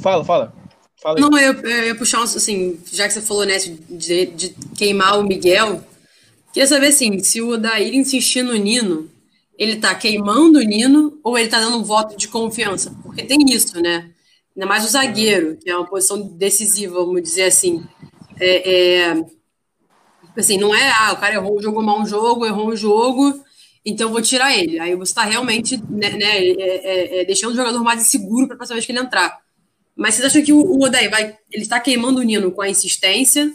Fala, fala. fala não, eu, eu ia puxar, assim, já que você falou, né, de, de queimar o Miguel, queria saber, assim, se o Odair insistir no Nino, ele tá queimando o Nino ou ele tá dando um voto de confiança? Porque tem isso, né? Ainda mais o zagueiro, que é uma posição decisiva, vamos dizer assim. É, é, assim, não é, ah, o cara errou, jogou mal um jogo, errou um jogo, então vou tirar ele. Aí você está realmente né, né é, é, é, deixando o jogador mais inseguro para a próxima vez que ele entrar. Mas vocês acham que o, o vai, ele está queimando o Nino com a insistência,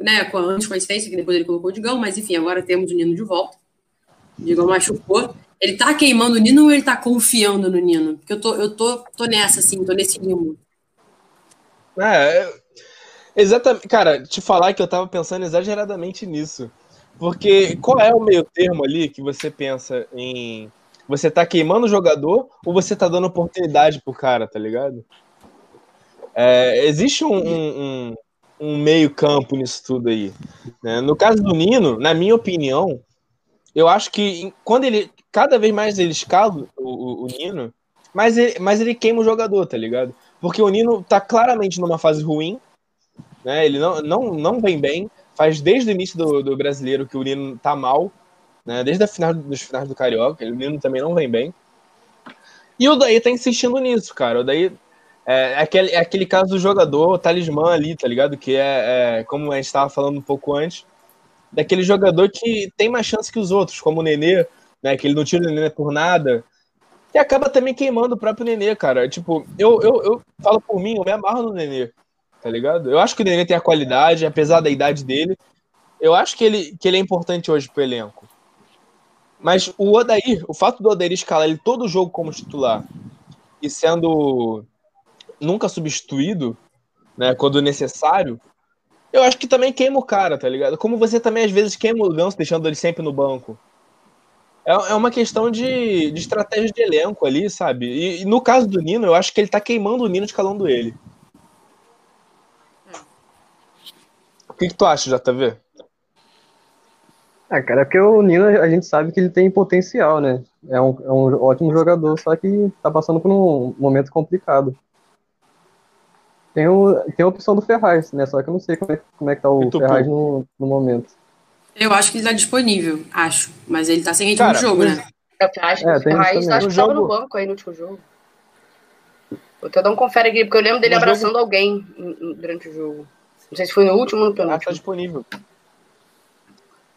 né, com a, antes com a insistência, que depois ele colocou o Digão, mas enfim, agora temos o Nino de volta. O Digão machucou. Ele tá queimando o Nino ou ele tá confiando no Nino? Porque eu tô, eu tô, tô nessa, assim, tô nesse limbo. É, exatamente. Cara, te falar que eu tava pensando exageradamente nisso. Porque qual é o meio termo ali que você pensa em. Você tá queimando o jogador ou você tá dando oportunidade pro cara, tá ligado? É, existe um, um, um, meio campo nisso tudo aí. Né? No caso do Nino, na minha opinião, eu acho que quando ele. Cada vez mais ele escala o, o, o Nino, mais ele, mais ele queima o jogador, tá ligado? Porque o Nino tá claramente numa fase ruim, né? Ele não, não, não vem bem. Faz desde o início do, do brasileiro que o Nino tá mal, né? Desde a final dos finais do Carioca, o Nino também não vem bem. E o Daí tá insistindo nisso, cara. O Daí é, é aquele, é aquele caso do jogador, o talismã ali, tá ligado? Que é, é, como a gente tava falando um pouco antes, daquele jogador que tem mais chance que os outros, como o Nenê, né? Que ele não tira o Nenê por nada. E acaba também queimando o próprio Nenê, cara. Tipo, eu, eu, eu falo por mim, eu me amarro no Nenê, tá ligado? Eu acho que o Nenê tem a qualidade, apesar da idade dele. Eu acho que ele, que ele é importante hoje pro elenco. Mas o Odair, o fato do Odair escalar ele todo jogo como titular e sendo nunca substituído, né, quando necessário, eu acho que também queima o cara, tá ligado? Como você também às vezes queima o Ganso deixando ele sempre no banco. É, é uma questão de, de estratégia de elenco ali, sabe? E, e no caso do Nino, eu acho que ele tá queimando o Nino escalando ele. O que, que tu acha, JV? Ah, cara, é porque o Nino a gente sabe que ele tem potencial, né? É um, é um ótimo jogador, só que tá passando por um momento complicado. Tem, o, tem a opção do Ferraz, né? Só que eu não sei como é, como é que tá o Ferraz no, no momento. Eu acho que ele tá disponível, acho. Mas ele tá sem ritmo Cara, de jogo, né? Eu acho que É, o Ferraz acho No que tava jogo- no banco aí no último jogo. Vou até dar um confere aqui, porque eu lembro dele No jogo- abraçando alguém em- em- durante o jogo. Não sei se foi no último ou no Ah, tá penúltimo. disponível.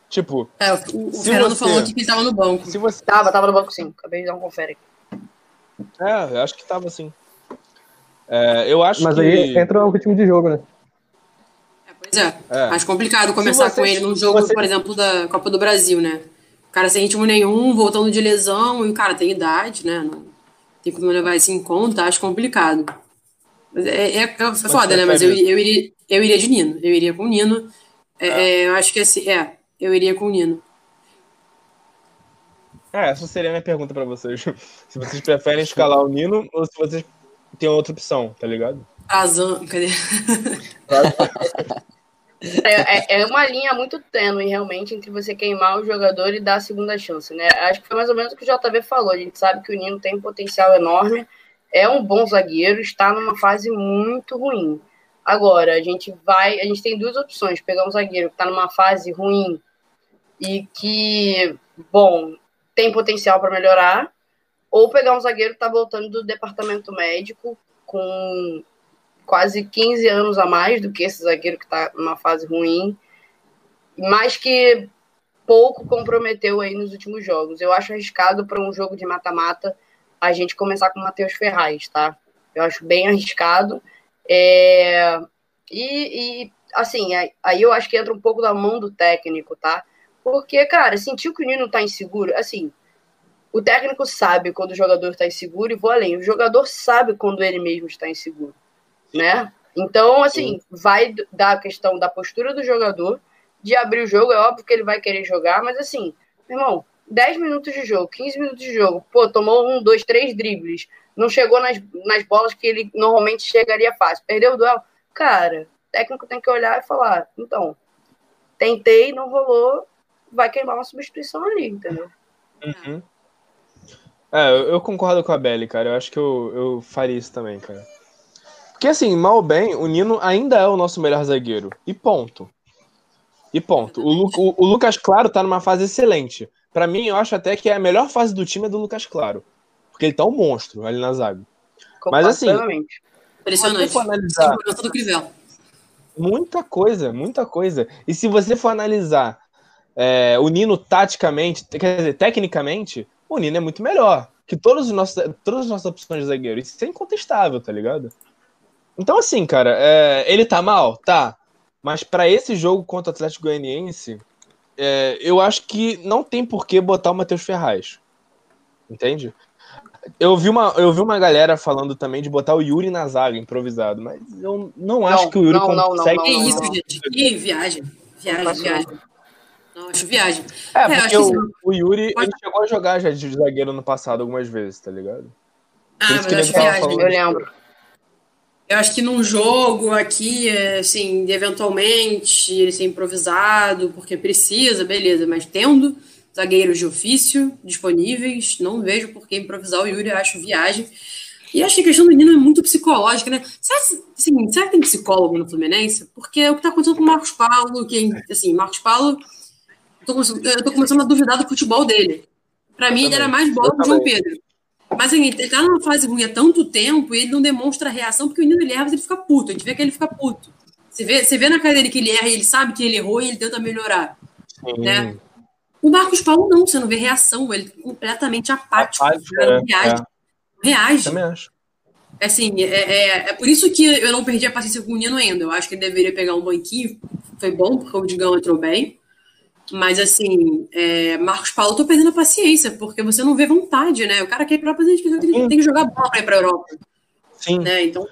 Tipo, É, o, o Fernando você- falou que ele tava no banco. se você. Tava, tava no banco sim. Acabei de dar um confere aqui. É, eu acho que tava assim. É, eu acho Mas que. aí entra o ritmo de jogo, né? É, pois é. É. Acho complicado começar Se com você- ele num jogo, você- por exemplo, da Copa do Brasil, né? O cara sem ritmo nenhum, voltando de lesão, e o cara tem idade, né? Não tem como levar isso em conta, acho complicado. Mas É, é, é foda, né? Mas eu, eu, iria, eu iria de Nino. Eu iria com o Nino. É, é, eu acho que assim, é, eu iria com o Nino. É, essa seria a minha pergunta pra vocês. Se vocês preferem escalar o Nino ou se vocês têm outra opção, tá ligado? Azan, cadê? É, é- é uma linha muito tênue, realmente, entre você queimar o jogador e dar a segunda chance, né? Acho que foi mais ou menos o que o JV falou. A gente sabe que o Nino tem um potencial enorme, é um bom zagueiro, está numa fase muito ruim. Agora, a gente vai. A gente tem duas opções: pegar um zagueiro que está numa fase ruim e que, bom, tem potencial para melhorar, ou pegar um zagueiro que está voltando do departamento médico com quase 15 anos a mais do que esse zagueiro que está numa fase ruim, mas que pouco comprometeu aí nos últimos jogos. Eu acho arriscado para um jogo de mata-mata a gente começar com o Matheus Ferraz, tá? Eu acho bem arriscado. É, E, e, assim, aí eu acho que entra um pouco da mão do técnico, tá? Porque, cara, sentiu que o Nino tá inseguro, assim, o técnico sabe quando o jogador está inseguro e vou além. O jogador sabe quando ele mesmo está inseguro, né? Então, assim, vai dar a questão da postura do jogador, de abrir o jogo. É óbvio que ele vai querer jogar, mas assim, meu irmão, 10 minutos de jogo, 15 minutos de jogo, pô, tomou um, dois, três dribles, não chegou nas, nas bolas que ele normalmente chegaria fácil, perdeu o duelo. Cara, o técnico tem que olhar e falar: então, tentei, não rolou, vai queimar uma substituição ali, entendeu? Uhum. É, eu, concordo com a Belly, cara. Eu acho que eu, eu faria isso também, cara. Porque assim, mal ou bem, o Nino ainda é o nosso melhor zagueiro. E ponto. E ponto. O, Lu- o- o Lucas Claro tá numa fase excelente. Pra mim, eu acho até que a melhor fase do time é do Lucas Claro. Porque ele tá um monstro ali na zaga. Mas, assim. Impressionante. Se analisar do muita coisa, muita coisa. E se você for analisar é, o Nino taticamente, quer dizer, tecnicamente, o Nino é muito melhor que todos os nossos, todas as nossas opções de zagueiro. Isso é incontestável, tá ligado? Então, assim, cara, é, ele tá mal? Tá. Mas pra esse jogo contra o Atlético Goianiense, é, eu acho que não tem por que botar o Matheus Ferraz. Entende? Eu vi, uma, eu vi uma galera falando também de botar o Yuri na zaga, improvisado, mas eu não acho que o Yuri não, não, não, consegue. não, Que não, isso, não. gente? Que viagem. Viagem, viagem. Não, acho viagem. É, É, porque acho que o, o Yuri ele chegou a jogar já de zagueiro no passado algumas vezes, tá ligado? Ah, mas que acho viagem. Eu lembro. Eu acho que num jogo aqui, é, assim, eventualmente ele ser improvisado, porque precisa, beleza, mas tendo zagueiros de ofício disponíveis. Não vejo por que improvisar o Yuri, acho viagem. E acho que a questão do menino é muito psicológica, né? Será, assim, será que tem psicólogo no Fluminense? Porque é o que está acontecendo com o Marcos Paulo, que, assim, Marcos Paulo, tô, eu tô começando a duvidar do futebol dele. Para mim, ele era mais bola que o João Pedro. Mas assim, ele tá numa fase ruim há tanto tempo e ele não demonstra reação, porque o menino ele erra, mas ele fica puto. A gente vê que ele fica puto. Você vê, você vê na cara dele que ele erra e ele sabe que ele errou e ele tenta melhorar. Sim. Né? O Marcos Paulo não, você não vê reação, ele é completamente apático. apático é, reage. É. Reage. Também acho. Assim, é, é, é, por isso que eu não perdi a paciência com o Nino ainda. Eu acho que ele deveria pegar um banquinho. Foi bom, porque o Digão entrou bem. Mas, assim, é, Marcos Paulo, tô perdendo a paciência, porque você não vê vontade, né? O cara quer ir pra Europa, tem, tem que jogar bola pra ir pra Europa. Sim. Né? Então.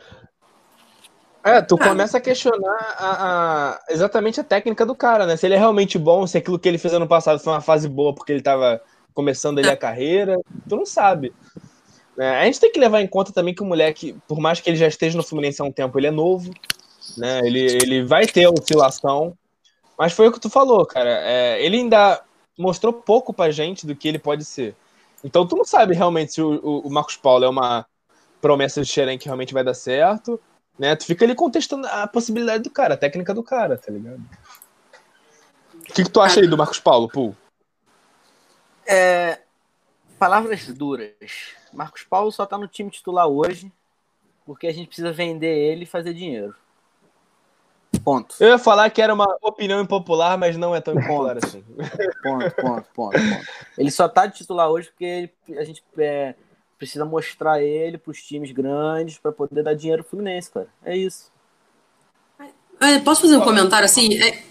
É, tu começa a questionar a, a, exatamente a técnica do cara, né? Se ele é realmente bom, se aquilo que ele fez ano passado foi uma fase boa porque ele tava começando ali a carreira, tu não sabe. É, a gente tem que levar em conta também que o moleque, por mais que ele já esteja no Fluminense há um tempo, ele é novo, né? Ele, ele vai ter oscilação, mas foi o que tu falou, cara. É, ele ainda mostrou pouco pra gente do que ele pode ser. Então tu não sabe realmente se o, o, o Marcos Paulo é uma promessa de Xerém que realmente vai dar certo, né? Tu fica ali contestando a possibilidade do cara, a técnica do cara, tá ligado? O que, que tu acha aí do Marcos Paulo, Pô? É, palavras duras. Marcos Paulo só tá no time titular hoje porque a gente precisa vender ele e fazer dinheiro. Ponto. Eu ia falar que era uma opinião impopular, mas não é tão impopular ponto. assim. Ponto, ponto, ponto, ponto. Ele só tá de titular hoje porque a gente é, precisa mostrar ele para os times grandes para poder dar dinheiro pro Fluminense, cara. É isso. É, posso fazer um comentário assim? É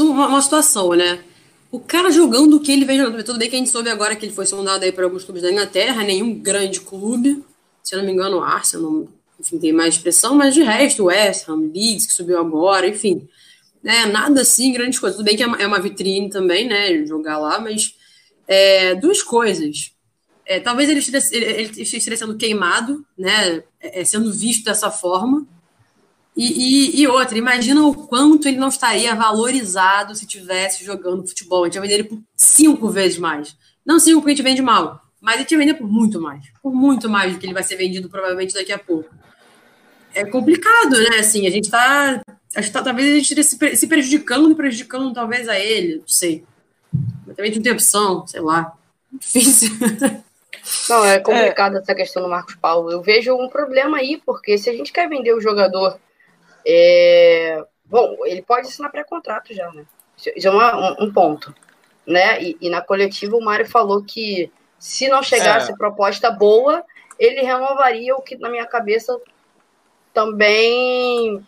uma, uma situação, né? O cara jogando o que ele vem jogando. Tudo bem que a gente soube agora que ele foi sondado aí para alguns clubes da Inglaterra, nenhum grande clube. Se eu não me engano, o Arsenal, enfim, tem mais expressão, mas de resto, West Ham, Leeds, que subiu agora, enfim. Né, nada assim, grandes coisas. Tudo bem que é uma, é vitrine também, né? Jogar lá, mas é, duas coisas. É, talvez ele esteja, ele esteja sendo queimado, né? É, sendo visto dessa forma. E, e, e, outra, imagina o quanto ele não estaria valorizado se tivesse jogando futebol. A gente ia vender ele por cinco vezes mais. Não cinco porque a gente vende mal, mas a gente ia vender por muito mais. Por muito mais do que ele vai ser vendido provavelmente daqui a pouco. É complicado, né? Assim, a gente tá. A gente tá talvez a gente esteja se prejudicando e prejudicando talvez a ele, não sei. Mas também não tem opção, sei lá. Difícil. Não, é complicado é. essa questão do Marcos Paulo. Eu vejo um problema aí, porque se a gente quer vender o jogador é... Bom, ele pode assinar pré-contrato já, né? Isso é uma, um, ponto. Né? E, e, na coletiva o Mário falou que se não chegasse é. proposta boa, ele renovaria o que na minha cabeça também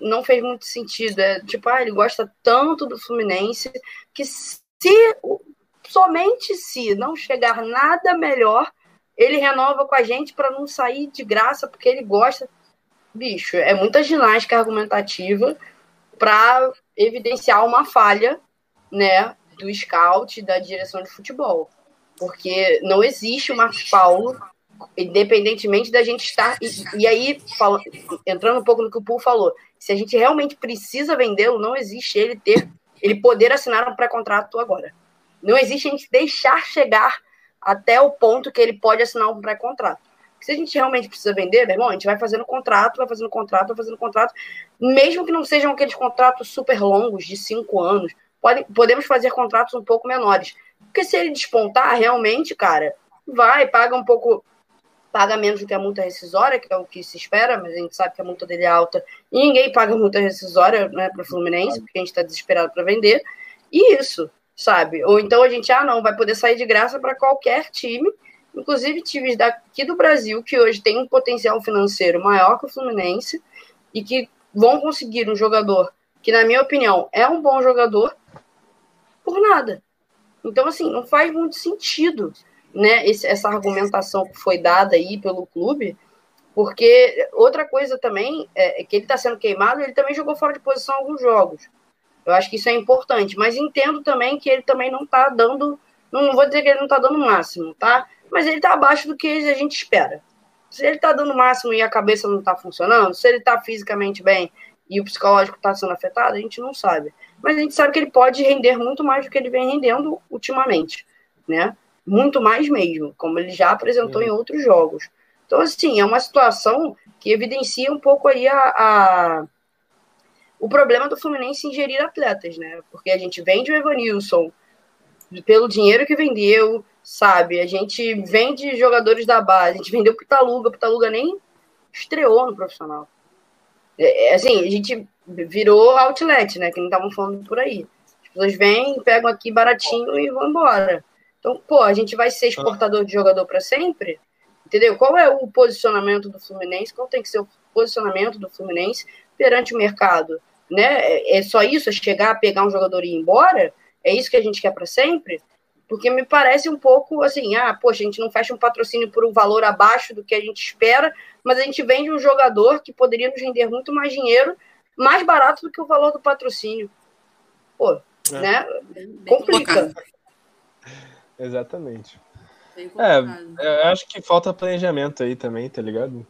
não fez muito sentido. É, tipo, ah, ele gosta tanto do Fluminense que se somente se não chegar nada melhor, ele renova com a gente para não sair de graça, porque ele gosta bicho, é muita ginástica argumentativa para evidenciar uma falha, né, do scout da direção de futebol. Porque não existe o Marcos Paulo, independentemente da gente estar. E, e aí, fala, entrando um pouco no que o Paul falou, se a gente realmente precisa vendê-lo, não existe ele ter, ele poder assinar um pré-contrato agora. Não existe a gente deixar chegar até o ponto que ele pode assinar um pré-contrato. Se a gente realmente precisa vender, meu irmão, a gente vai fazendo contrato, vai fazendo contrato, vai fazendo contrato, mesmo que não sejam aqueles contratos super longos, de cinco anos, pode, podemos fazer contratos um pouco menores. Porque se ele despontar, realmente, cara, vai, paga um pouco, paga menos do que a multa rescisória, que é o que se espera, mas a gente sabe que a multa dele é alta, e ninguém paga multa rescisória né, para o Fluminense, porque a gente está desesperado para vender. E isso, sabe? Ou então a gente, ah, não, vai poder sair de graça para qualquer time inclusive times daqui do Brasil que hoje têm um potencial financeiro maior que o Fluminense e que vão conseguir um jogador que, na minha opinião, é um bom jogador por nada. Então, assim, não faz muito sentido né, esse, essa argumentação que foi dada aí pelo clube, porque outra coisa também é, é que ele está sendo queimado, ele também jogou fora de posição alguns jogos. Eu acho que isso é importante, mas entendo também que ele também não está dando, não vou dizer que ele não está dando o máximo, tá? mas ele está abaixo do que a gente espera. Se ele está dando o máximo e a cabeça não está funcionando, se ele está fisicamente bem e o psicológico está sendo afetado, a gente não sabe. mas a gente sabe que ele pode render muito mais do que ele vem rendendo ultimamente, né? Muito mais mesmo, como ele já apresentou em outros jogos. Então, assim, é uma situação que evidencia um pouco aí a, a o problema do Fluminense em gerir atletas, né? Porque a gente vende o Evanilson pelo dinheiro que vendeu, sabe? A gente vende jogadores da base, a gente vendeu pro Taluga, pro Taluga nem estreou no profissional. É, é, assim, a gente virou outlet, né? Que não estavam falando por aí. As pessoas vêm, pegam aqui baratinho e vão embora. Então, pô, a gente vai ser exportador de jogador para sempre? Entendeu? Qual é o posicionamento do Fluminense? Qual tem que ser o posicionamento do Fluminense perante o mercado? Né? É, é só isso? É chegar, pegar um jogador e ir embora? É isso que a gente quer para sempre? Porque me parece um pouco assim, ah, poxa, a gente não fecha um patrocínio por um valor abaixo do que a gente espera, mas a gente vende um jogador que poderia nos render muito mais dinheiro, mais barato do que o valor do patrocínio. Pô, é. né? Complica. Exatamente. É, eu acho que falta planejamento aí também, tá ligado?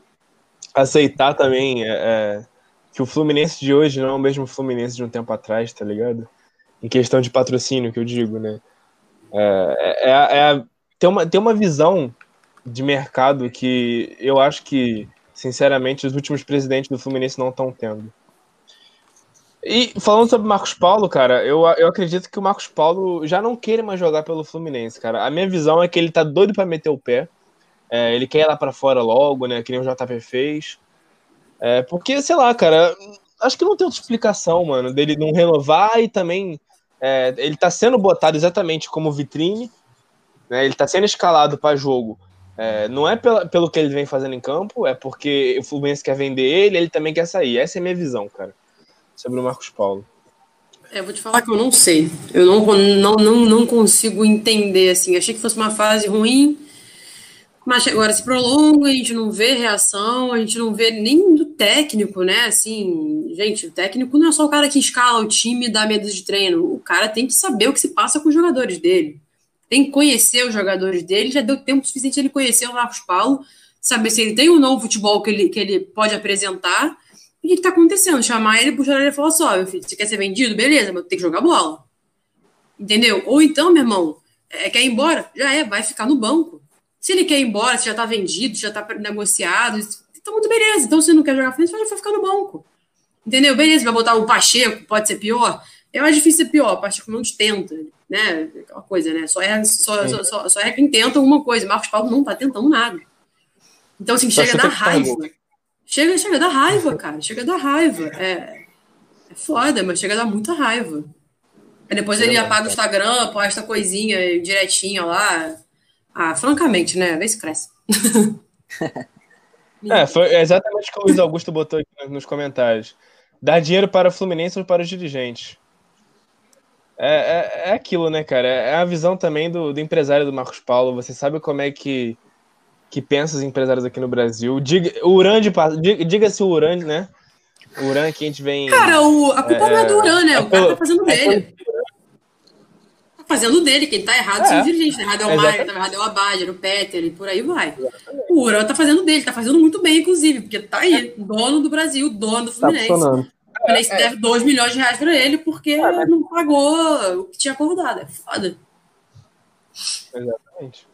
Aceitar também é, é, que o Fluminense de hoje não é o mesmo Fluminense de um tempo atrás, tá ligado? Em questão de patrocínio, que eu digo, né? É, é, é, é tem, uma, tem uma visão de mercado que eu acho que, sinceramente, os últimos presidentes do Fluminense não estão tendo. E falando sobre Marcos Paulo, cara, eu, eu acredito que o Marcos Paulo já não queira mais jogar pelo Fluminense, cara. A minha visão é que ele tá doido para meter o pé. É, ele quer ir lá para fora logo, né? Que nem o JP fez. É, porque, sei lá, cara, acho que não tem outra explicação, mano, dele não renovar e também é, ele tá sendo botado exatamente como vitrine, né? Ele tá sendo escalado para jogo. É, não é pela, pelo que ele vem fazendo em campo, é porque o Fluminense quer vender ele, ele também quer sair. Essa é a minha visão, cara sobre o Marcos Paulo? É, vou te falar que eu não sei. Eu não, não, não, não consigo entender, assim. Achei que fosse uma fase ruim, mas agora se prolonga, a gente não vê reação, a gente não vê nem do técnico, né? Assim, gente, o técnico não é só o cara que escala o time e dá medo de treino. O cara tem que saber o que se passa com os jogadores dele. Tem que conhecer os jogadores dele. Já deu tempo suficiente ele conhecer o Marcos Paulo, saber se ele tem um novo futebol que ele, que ele pode apresentar o que, está acontecendo? Chamar ele, puxar ele e falar só, meu filho, você quer ser vendido? Beleza, mas tem que jogar bola. Entendeu? Ou então, meu irmão, é, quer ir embora? Já é, vai ficar no banco. Se ele quer ir embora, se já está vendido, se já está negociado, então muito beleza. Então, se não quer jogar frente, vai ficar no banco. Entendeu? Beleza, vai botar o Pacheco, pode ser pior. É mais difícil ser pior, o Pacheco não te tenta, né? Aquela coisa, né? Só é, só, só, só, só é quem tenta alguma coisa. Marcos Paulo não tá tentando nada. Então, assim, chega a dar raiva. Chega, chega a dar raiva, cara. Chega a dar raiva. É, é foda, mas chega a dar muita raiva. Aí depois ele apaga o Instagram, posta coisinha direitinho lá. Ah, francamente, né? Vê se cresce. é, foi exatamente o que o Luiz Augusto botou aqui nos comentários. Dar dinheiro para o Fluminense ou para os dirigentes. É, é, é aquilo, né, cara? É a visão também do, do empresário do Marcos Paulo. Você sabe como é que que pensa os empresários aqui no Brasil. Diga, o Uran, diga-se o Uran, né? O Uran que a gente vem. Cara, o, a culpa é, não é do Uran, né? É o cara tá fazendo é dele. Tá fazendo dele, quem tá errado são os dirigentes. Né? Errado é o Maia, tá errado é o Abad, era o Peter e por aí vai. O Uran tá fazendo dele, tá fazendo muito bem, inclusive, porque tá aí, dono do Brasil, dono do tá Fluminense. Tá o Fluminense deve 2 milhões de reais pra ele porque não pagou o que tinha acordado. É foda. Exatamente.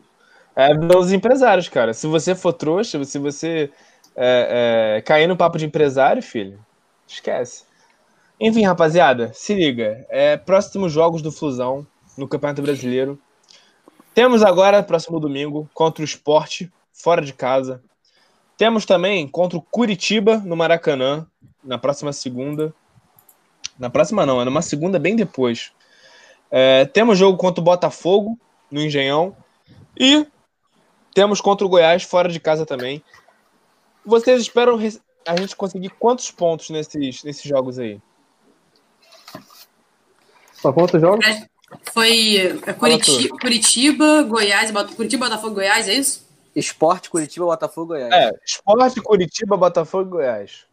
É dos empresários, cara. Se você for trouxa, se você é, é, cair no papo de empresário, filho, esquece. Enfim, rapaziada, se liga. É, próximos jogos do Fusão no Campeonato Brasileiro. Temos agora, próximo domingo, contra o Esporte, fora de casa. Temos também contra o Curitiba, no Maracanã, na próxima segunda. Na próxima não, é numa segunda bem depois. É, temos jogo contra o Botafogo, no Engenhão. E temos contra o Goiás fora de casa também. Vocês esperam a gente conseguir quantos pontos nesses, nesses jogos aí? Só quantos jogos? Foi é Curitiba, Curitiba, Goiás, Curitiba, Botafogo, Goiás, é isso? Esporte, Curitiba, Botafogo, Goiás. É, Esporte, Curitiba, Botafogo e Goiás.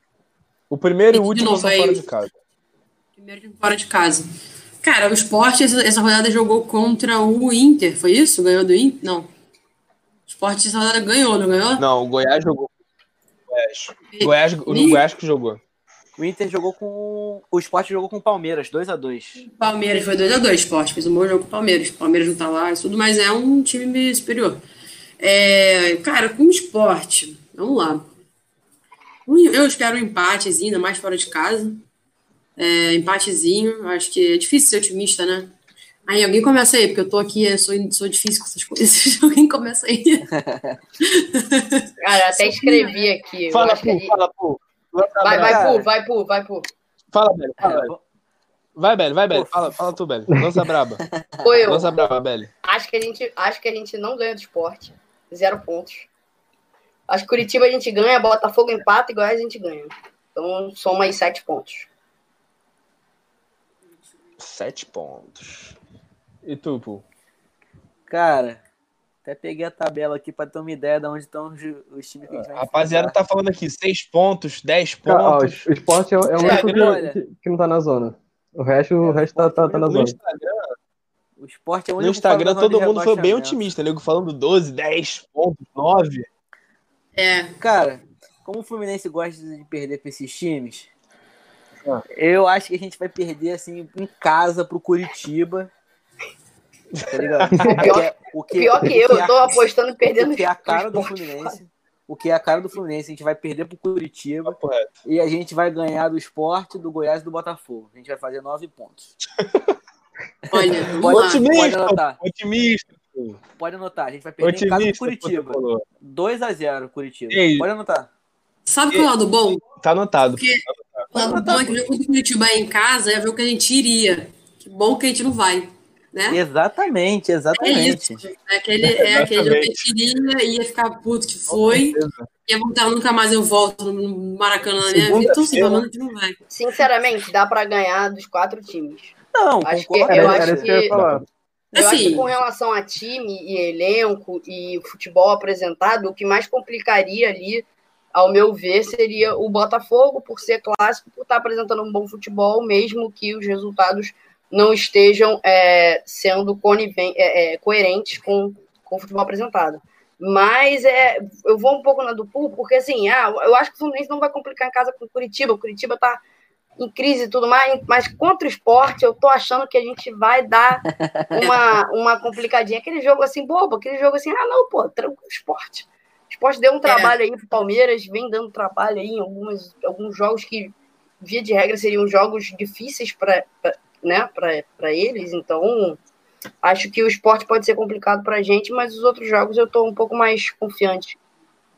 O primeiro e o último são fora de casa. Primeiro fora de casa. Cara, o Esporte, essa, essa rodada jogou contra o Inter, foi isso? Ganhou do Inter? Não. Esporte essa rodada ganhou, não ganhou? Não, o Goiás jogou. Goiás. Goiás, o Goiás que jogou. O Inter jogou com. O Sport jogou com o Palmeiras, 2x2. Palmeiras foi 2x2, Sport. Fez um bom jogo com o Palmeiras. O Palmeiras não tá lá e tudo, mas é um time superior. É, cara, com o esporte, vamos lá. Eu espero um empatezinho, ainda mais fora de casa. É, empatezinho, acho que é difícil ser otimista, né? Aí alguém começa aí, porque eu tô aqui, eu sou, sou difícil com essas coisas. alguém começa aí. Cara, até escrevi aqui. eu Fala, que Pu, ele- fala, Pu. Vai, vai. Pu, vai, Pu, vai, Pu. Fala, Belly. Fala, Belly. É, Vai, Belly, vai, Belly. Fala, fala tu, Belly. Lança braba. Pô, eu Lança braba, Belly. acho que, a gente, acho que a gente não ganha do esporte. Zero pontos. Acho que Curitiba a gente ganha, Botafogo empata e Goiás a gente ganha. Então soma aí sete pontos. Sete pontos. E tu, Pu? Cara, até peguei a tabela aqui pra ter uma ideia de onde estão os, os times que a gente vai Rapaziada, enfrentar. tá falando aqui seis pontos, dez Cara, ó, pontos. o esporte é, é o É, único que, que, não tá na zona. O resto, o resto tá, tá, tá na No zona. Instagram, O Sport é o no único Instagram da zona todo mundo foi bem otimista, nego falando 12, 10 pontos, 9. É, Cara, como o Fluminense gosta de perder pra esses times, Ah. eu acho que a gente vai perder assim em casa pro Curitiba. Tá ligado? Pior- O que, Pior o que eu, é eu tô a- apostando em perder no o que é a cara do esporte. Fluminense. O que é a cara do Fluminense, a gente vai perder pro Curitiba reto. e a gente vai ganhar do Sport, do Goiás e do Botafogo. A gente vai fazer nove pontos. olha, Pode- lá. Pode Otimista, anotar. otimista. Pode anotar, a gente vai perder em casa do Otimista, Curitiba. pô, tu falou. 2x0 Curitiba. Ei. Pode anotar. Sabe qual é o lado bom? Tá anotado. O lado bom é que o jogo do Curitiba é em casa, é ver o que a gente iria. Que bom que a gente não vai, né? Exatamente, É exatamente. isso. É aquele, é aquele jogo que a gente iria, ia ficar puto que foi, ia voltar, nunca mais eu volto no Maracanã na minha vida. Gente não vai. Sinceramente, dá pra ganhar dos quatro times. Não, Acho concordo. que- eu Era, acho era que eu. Eu acho Assim. que com relação a time e elenco e futebol apresentado, o que mais complicaria ali, ao meu ver, seria o Botafogo, por ser clássico, por estar apresentando um bom futebol, mesmo que os resultados não estejam é, sendo coniven- é, é, coerentes com, com o futebol apresentado. Mas é, eu vou um pouco na do Pul, porque assim, ah, eu acho que o Fluminense não vai complicar em casa com o Curitiba. O Curitiba tá em crise e tudo mais, mas contra o esporte, eu tô achando que a gente vai dar uma, uma complicadinha. Aquele jogo assim, bobo, aquele jogo assim, ah, não, pô, tranquilo, esporte. O esporte deu um trabalho aí pro Palmeiras, vem dando trabalho aí em algumas, alguns jogos que, via de regra, seriam jogos difíceis para né, para eles, então acho que o esporte pode ser complicado pra gente, mas os outros jogos eu tô um pouco mais confiante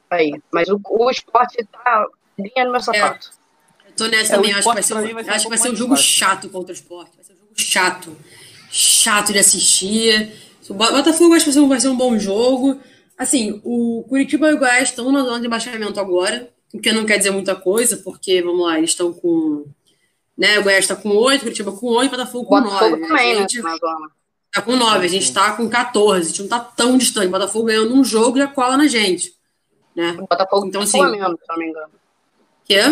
aí. Mas o, o esporte tá linha no meu sapato. Eu tô nessa É, também, acho que vai ser, um- vai ser acho um que vai ser um jogo fácil. chato contra o esporte. Vai ser um jogo chato. Chato de assistir. O Bo- Botafogo acho que vai ser um, vai ser um bom jogo. Assim, o Curitiba e o Goiás estão na zona de baixamento agora, o que não quer dizer muita coisa, porque, vamos lá, eles estão com. Né, o Goiás está com 8, Curitiba com 8, Botafogo com Botafogo 9. também, a né? gente na zona. tá com 9, a gente tá com 14, a gente não tá tão distante. O Botafogo ganhando um jogo já cola na gente. Né? O Botafogo Então, assim- a menos, se não me engano. Que é?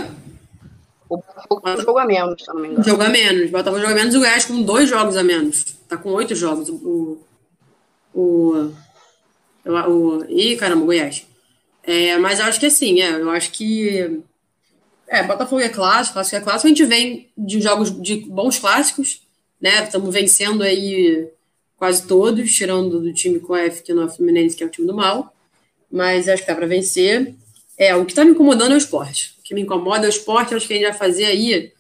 O Botafogo tem um jogo a menos, se eu não me engano. jogo a menos. Botafogo joga menos e o Goiás com dois jogos a menos. Tá com oito jogos. O. O. O. o ih, caramba, o Goiás. É, mas eu acho que assim, é, eu acho que. É, Botafogo é clássico, clássico é clássico. A gente vem de jogos de bons clássicos, né? Estamos vencendo aí quase todos, tirando do time com F, que não é o Fluminense, que é o time do mal. Mas acho que dá para vencer. É, o que tá me incomodando é o esporte. O que me incomoda é o esporte, acho que a gente vai fazer aí.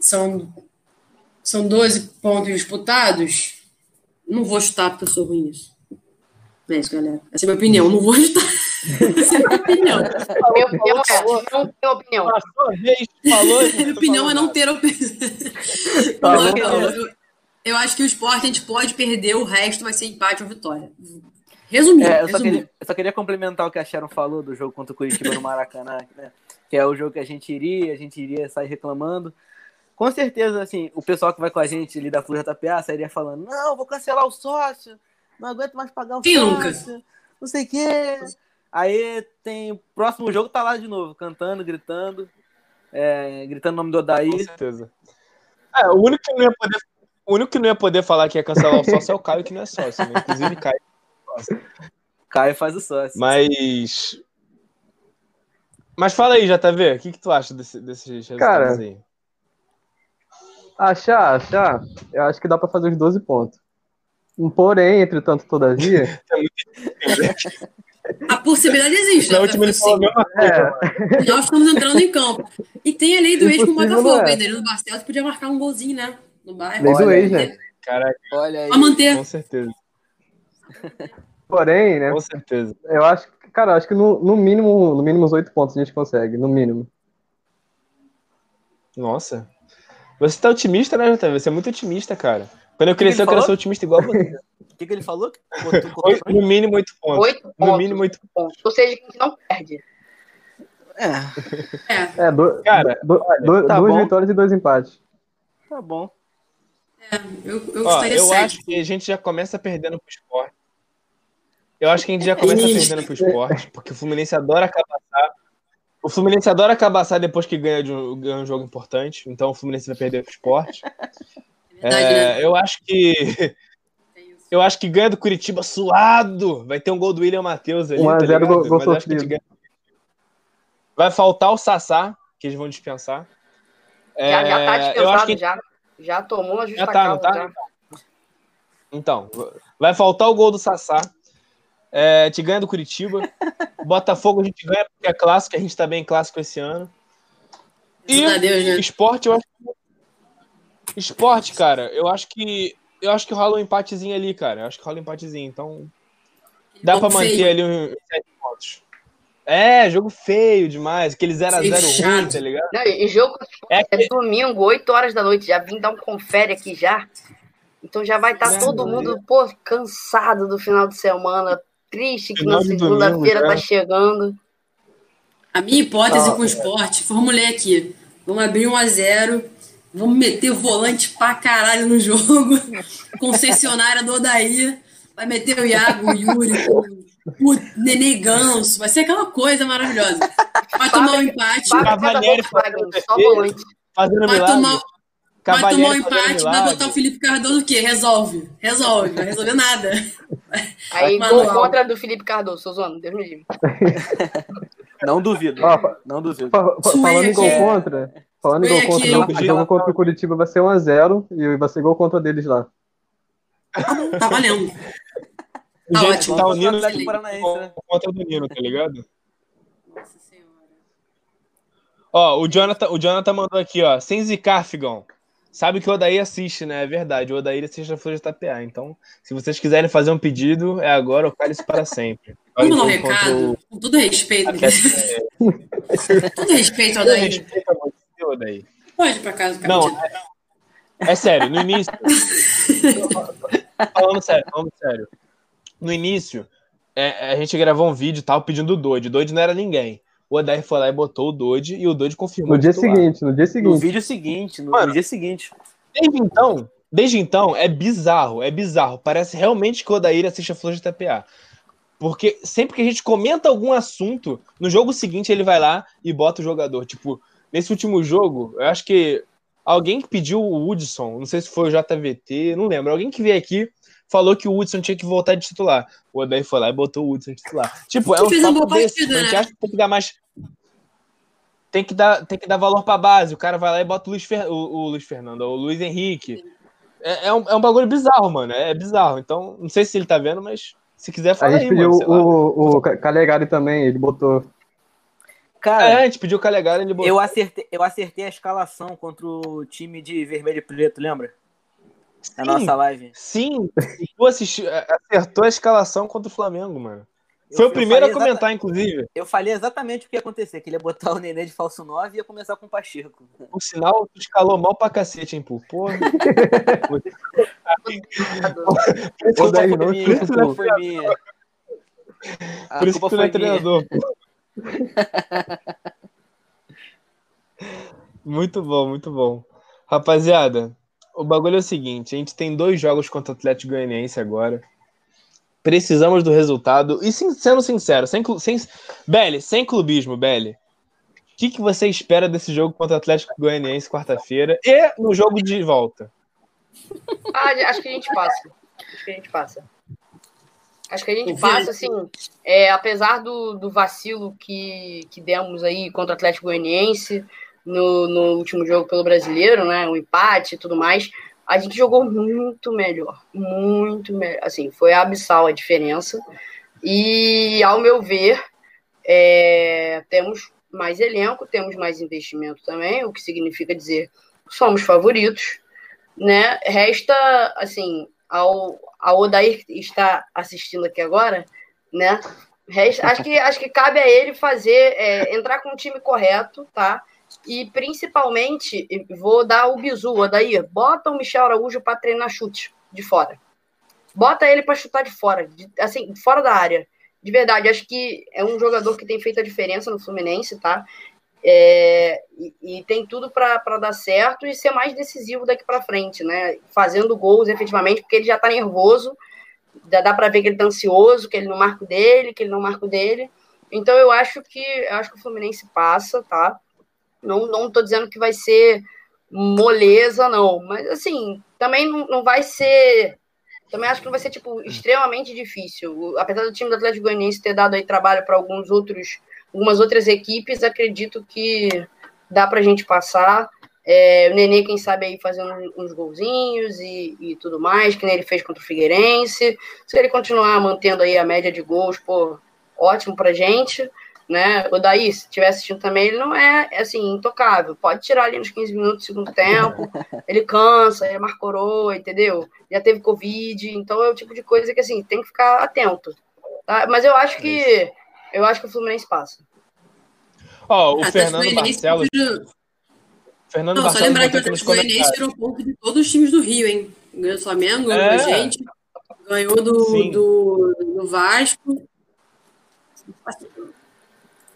São, são 12 pontos disputados. Não vou chutar porque eu sou ruim nisso. Isso, galera. Essa é a minha opinião. Não vou chutar. Essa é a minha opinião. Minha opinião é, não tenho opinião. Vez, falou. Minha opinião é não ter opinião. Bom. eu, eu- eu acho que o esporte a gente pode perder, o resto vai ser empate ou vitória. Resumindo, É, eu, só queria, eu só queria complementar o que a Sharon falou do jogo contra o Curitiba no Maracanã, né? Que é o jogo que a gente iria, a gente iria sair reclamando. Com certeza, assim, o pessoal que vai com a gente ali da Flor JPA sairia falando: não, vou cancelar o sócio, não aguento mais pagar o sócio, não sei o quê. Aí tem o próximo jogo, tá lá de novo, cantando, gritando, é, gritando o nome do Com Odaí. certeza. É, o único que não ia poder, o único que não ia poder falar que ia cancelar o sócio é o Caio, que não é sócio, né? Inclusive, Caio. Caio faz o sócio. Mas. Mas fala aí, JV, o que, que tu acha desse, desses resultados Cara, aí? Achar, achar, eu acho que dá pra fazer os 12 pontos. Porém, entretanto, todavia, A possibilidade existe. Na né? última ele falou a mesma coisa. é, nós estamos entrando em campo. E tem a lei do ex com o Botafogo. é. Danilo Barcelos podia marcar um golzinho, né? No bairro. lei do Olha ex, aí. né? Caraca, Olha aí. Pra manter. com certeza. Porém, né? Com certeza. Eu acho que, cara, eu acho que no, no mínimo, no mínimo uns 8 pontos a gente consegue, no mínimo. Nossa. Você tá otimista, né, JV? Você é muito otimista, cara. Quando eu que crescer, eu quero ser otimista igual você. O que, que ele falou? Oito- no mínimo oito pontos. Oito No pontos. mínimo oito pontos. Ou seja, a gente não perde. É, É, É, do, Cara, do- do- tá duas bom. vitórias e dois empates. tá bom. eu, eu Ó, gostaria eu sete. acho que a gente já começa perdendo pro esporte. Eu acho que a gente já começa perdendo pro esporte, porque o Fluminense adora cabaçar. O Fluminense adora cabaçar depois que ganha, de um, ganha um jogo importante, então o Fluminense vai perder pro esporte. Verdade, É, né? eu acho que. Eu acho que ganha do Curitiba suado. Vai ter um gol do William Matheus ali. 1 a tá 0 ligado? gol- sofrido. Vai faltar o Sassá, que eles vão dispensar. Já, já tá É, eu acho dispensado, que já. Já tomou a justa Já tá, não causa, tá? já. Então, vai faltar o gol do Sassá. É, te ganha do Curitiba. Botafogo a gente ganha porque é clássico, a gente tá bem clássico esse ano. E Deus, né? esporte, eu acho que... Esporte, cara, eu acho que. Eu acho que rola um empatezinho ali, cara. Eu acho que rola um empatezinho. Então. Dá pra manter feio. ali uns 7 pontos. É, jogo feio demais. Aquele 0x0 ruim, tá ligado? Não, e jogo É é domingo, 8 horas da noite. Já vim dar um confere aqui já. Então já vai estar Meu todo Deus. mundo, pô, cansado do final de semana. Triste que Final na segunda-feira tá chegando. A minha hipótese Ah, com o esporte, formulei aqui. Vamos abrir 1 a 0 vamos meter o volante pra caralho no jogo. Concessionária do Odaí. Vai meter o Iago, o Yuri, o, Nenê Ganso. Vai ser aquela coisa maravilhosa. Vai tomar um empate. Cavalieri fazendo só defesa. volante. Fazendo Vai tomar, vai tomar um empate, vai botar o Felipe Cardoso o quê? Resolve. Resolve. Vai resolver nada. Aí, gol contra do Felipe Cardoso, sou zoando, Deus me livre. Não duvido. Não duvido. falando em gol contra, falando em Suei gol contra, aqui. o jogo contra o Curitiba vai ser 1x0 e vai ser gol contra deles lá. Tá valendo. O Tá jeito ótimo. que tá o Nino né? contra do Nino, tá ligado? Nossa Senhora. Ó, o Jonathan, o Jonathan mandou aqui, ó. Sem zicar, Figão. Sabe que o Odaí assiste, né? É verdade. O Odaí assiste a Folha de Tapear. Então, se vocês quiserem fazer um pedido, é agora ou cale-se para sempre. Vamos um contra recado, o- com todo respeito. Todo respeito ao Eu Daí. respeito a você, Odaí. Pode ir pra casa do Não, Capitão. é, é sério, no início. falando sério, falando sério. No início, é, a gente gravou um vídeo e tal pedindo o Doide. O Doide não era ninguém. O Odaí foi lá e botou o Doide e o Doide confirmou. No dia seguinte, no dia No seguinte. vídeo seguinte, no, Mano. no dia seguinte. Desde então, desde então, é bizarro, é bizarro. Parece realmente que o Odair assiste a Flor de TPA. Porque sempre que a gente comenta algum assunto, no jogo seguinte ele vai lá e bota o jogador. Tipo, nesse último jogo, eu acho que alguém que pediu o Hudson, não sei se foi o JVT, não lembro, alguém que veio aqui falou que o Hudson tinha que voltar de titular. O Odair foi lá e botou o Hudson de titular. Tipo, é um papo desse. partida, a gente né? acha que tem que dar mais tem que dar, tem que dar valor pra base. O cara vai lá e bota o Luiz, Fer- o, o Luiz Fernando, o Luiz Henrique. É, é um, é um bagulho bizarro, mano. É bizarro. Então, não sei se ele tá vendo, mas se quiser, A fala gente aí, pediu mano. lá. o, o Calegari também, ele botou. Cara, É, a gente pediu o Calegari, ele botou. eu, acertei, eu acertei a escalação contra o time de vermelho e preto, lembra? Na Sim. nossa live. Sim, tu assistiu, acertou a escalação contra o Flamengo, mano. Eu- Foi o primeiro a comentar, inclusive. Eu falei exatamente o que ia acontecer, que ele ia botar o Nenê de falso 9 e ia começar com o Pacheco. Por sinal, tu escalou mal pra cacete, hein, pô. Porra. O Odair culpa não foi minha, a chutou. culpa foi minha. A Por isso que tu não é treinador. pô. muito bom, muito bom. Rapaziada, o bagulho é o seguinte: a gente tem dois jogos contra o Atlético Goianiense agora. Precisamos do resultado. E sendo sincero, sem, sem, sem clubismo, Belly. O que, que você espera desse jogo contra o Atlético Goianiense quarta-feira e no jogo de volta? Ah, acho que a gente passa. Acho que a gente passa. Acho que a gente passa, assim, é, apesar do, do vacilo que, que demos aí contra o Atlético Goianiense no, no último jogo pelo brasileiro, né? O empate e tudo mais, a gente jogou muito melhor. Muito melhor. Assim, foi abissal a diferença. E, ao meu ver, é, temos mais elenco, temos mais investimento também, o que significa dizer que somos favoritos, né? Resta, assim, ao, ao Odair está assistindo aqui agora, né? Acho, que, acho que cabe a ele fazer, é, entrar com o time correto, tá? E principalmente, vou dar o bizu, Odair, bota o Michel Araújo para treinar chute de fora. Bota ele para chutar de fora, de- assim, fora da área. De verdade, acho que é um jogador que tem feito a diferença no Fluminense, tá? É, e, e tem tudo para dar certo e ser mais decisivo daqui para frente, né? Fazendo gols efetivamente, porque ele já tá nervoso, já dá para ver que ele tá ansioso, que ele não marca dele, que ele não marca dele. Então eu acho que eu acho que o Fluminense passa, tá? Não, não tô dizendo que vai ser moleza, não, mas assim, também não, não vai ser. Também acho que não vai ser, tipo, extremamente difícil. Apesar do time do Atlético Goianiense ter dado aí trabalho para alguns outros algumas outras equipes, acredito que dá pra gente passar. É, o Nenê, quem sabe, aí fazendo uns golzinhos e, e tudo mais, que nem ele fez contra o Figueirense. Se ele continuar mantendo aí a média de gols, pô, ótimo pra gente. Né? O Daí, se estiver assistindo também, ele não é assim, intocável. Pode tirar ali nos 15 minutos do segundo tempo. Ele cansa, ele marca coroa, entendeu? Já teve Covid, então é o tipo de coisa que assim, tem que ficar atento. tá? Mas eu acho que eu acho que o Fluminense passa. Ó, o Ah, Fernando Barcelos. virou- Fernando Não, só lembrar que o Atlético Goianiense virou ponto de todos os times do Rio, hein? Ganhou do Flamengo, ganhou É. da gente, ganhou do, Sim. do, do Vasco.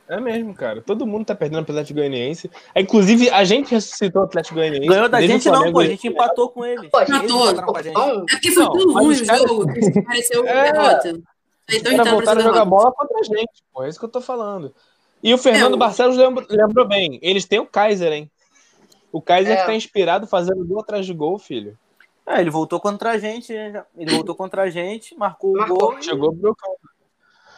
É mesmo, cara. Todo mundo tá perdendo pro Atlético Goianiense. É, Inclusive, a gente ressuscitou o Atlético Goianiense. Ganhou da o gente não, pô. A ele- gente empatou com Eles empatou, empataram com a gente. É porque foi Não, ruim o jogo que pareceu É. derrota. Então pra voltaram a jogar bola contra a gente, pô. É isso que eu tô falando. E o Fernando É, o- Barcelos lembrou, lembrou bem. Eles têm o Kaiser, hein? O Kaiser É. que tá inspirado fazendo gol atrás de gol, filho. É, ele voltou contra a gente. né? Ele voltou contra a gente, marcou o Marcou. gol. e- Chegou brocando.